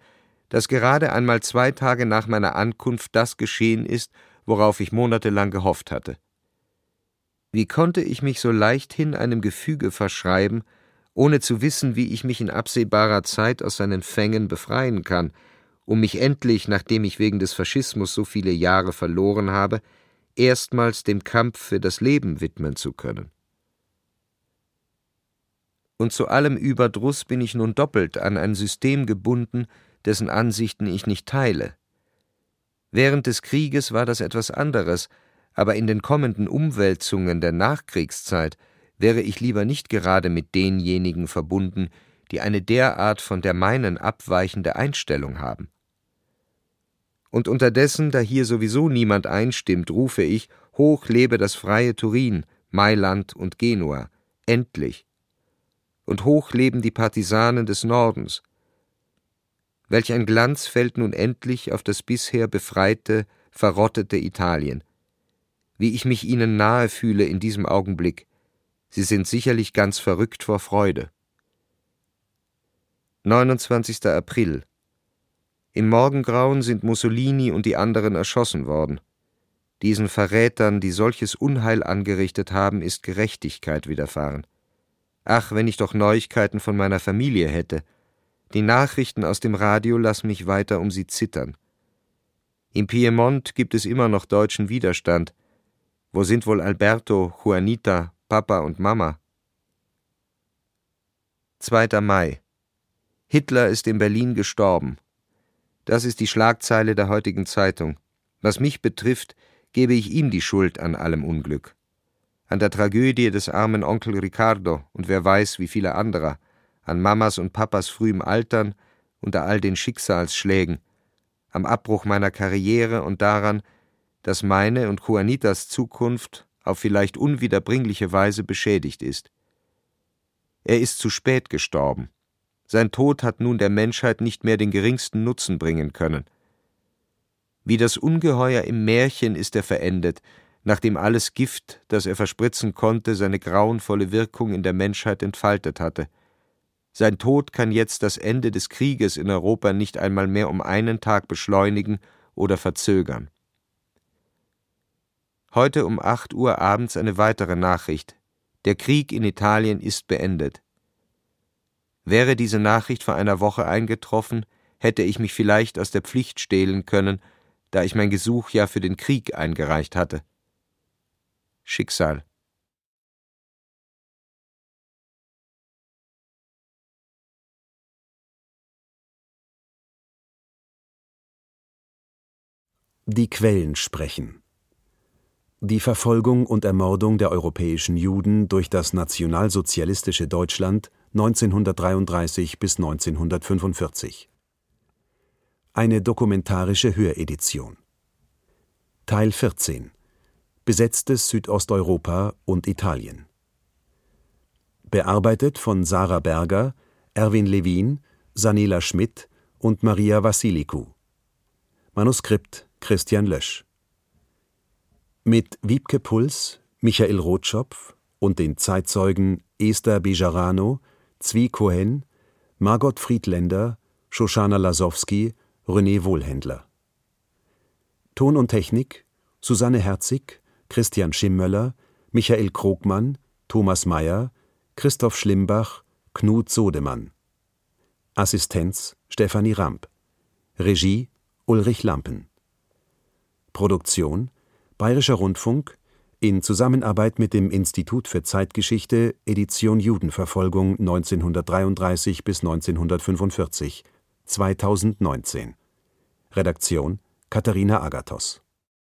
dass gerade einmal zwei Tage nach meiner Ankunft das geschehen ist, worauf ich monatelang gehofft hatte. Wie konnte ich mich so leichthin einem Gefüge verschreiben, ohne zu wissen, wie ich mich in absehbarer Zeit aus seinen Fängen befreien kann, um mich endlich, nachdem ich wegen des Faschismus so viele Jahre verloren habe, erstmals dem Kampf für das Leben widmen zu können. Und zu allem Überdruss bin ich nun doppelt an ein System gebunden, dessen Ansichten ich nicht teile. Während des Krieges war das etwas anderes, aber in den kommenden Umwälzungen der Nachkriegszeit wäre ich lieber nicht gerade mit denjenigen verbunden, die eine derart von der meinen abweichende Einstellung haben. Und unterdessen, da hier sowieso niemand einstimmt, rufe ich, hoch lebe das freie Turin, Mailand und Genua, endlich. Und hoch leben die Partisanen des Nordens. Welch ein Glanz fällt nun endlich auf das bisher befreite, verrottete Italien. Wie ich mich ihnen nahe fühle in diesem Augenblick, Sie sind sicherlich ganz verrückt vor Freude. 29. April. Im Morgengrauen sind Mussolini und die anderen erschossen worden. Diesen Verrätern, die solches Unheil angerichtet haben, ist Gerechtigkeit widerfahren. Ach, wenn ich doch Neuigkeiten von meiner Familie hätte. Die Nachrichten aus dem Radio lassen mich weiter um sie zittern. Im Piemont gibt es immer noch deutschen Widerstand. Wo sind wohl Alberto, Juanita, Papa und Mama? 2. Mai. Hitler ist in Berlin gestorben. Das ist die Schlagzeile der heutigen Zeitung. Was mich betrifft, gebe ich ihm die Schuld an allem Unglück. An der Tragödie des armen Onkel Ricardo und wer weiß wie viele anderer, an Mamas und Papas frühem Altern, unter all den Schicksalsschlägen, am Abbruch meiner Karriere und daran, dass meine und Juanitas Zukunft auf vielleicht unwiederbringliche Weise beschädigt ist. Er ist zu spät gestorben. Sein Tod hat nun der Menschheit nicht mehr den geringsten Nutzen bringen können. Wie das Ungeheuer im Märchen ist er verendet, nachdem alles Gift, das er verspritzen konnte, seine grauenvolle Wirkung in der Menschheit entfaltet hatte. Sein Tod kann jetzt das Ende des Krieges in Europa nicht einmal mehr um einen Tag beschleunigen oder verzögern. Heute um acht Uhr abends eine weitere Nachricht. Der Krieg in Italien ist beendet. Wäre diese Nachricht vor einer Woche eingetroffen, hätte ich mich vielleicht aus der Pflicht stehlen können da ich mein Gesuch ja für den Krieg eingereicht hatte. Schicksal. Die Quellen sprechen. Die Verfolgung und Ermordung der europäischen Juden durch das nationalsozialistische Deutschland 1933 bis 1945. Eine dokumentarische Höredition. Teil 14 Besetztes Südosteuropa und Italien. Bearbeitet von Sarah Berger, Erwin Levin, Sanela Schmidt und Maria Vassilikou. Manuskript Christian Lösch. Mit Wiebke Puls, Michael Rotschopf und den Zeitzeugen Esther Bijarano, Zwie Cohen, Margot Friedländer, Shoshana Lasowski René Wohlhändler. Ton und Technik Susanne Herzig, Christian Schimmöller, Michael Krogmann, Thomas Mayer, Christoph Schlimbach, Knut Sodemann. Assistenz Stefanie Ramp. Regie Ulrich Lampen. Produktion Bayerischer Rundfunk in Zusammenarbeit mit dem Institut für Zeitgeschichte Edition Judenverfolgung 1933 bis 1945 2019. Redaktion Katharina Agathos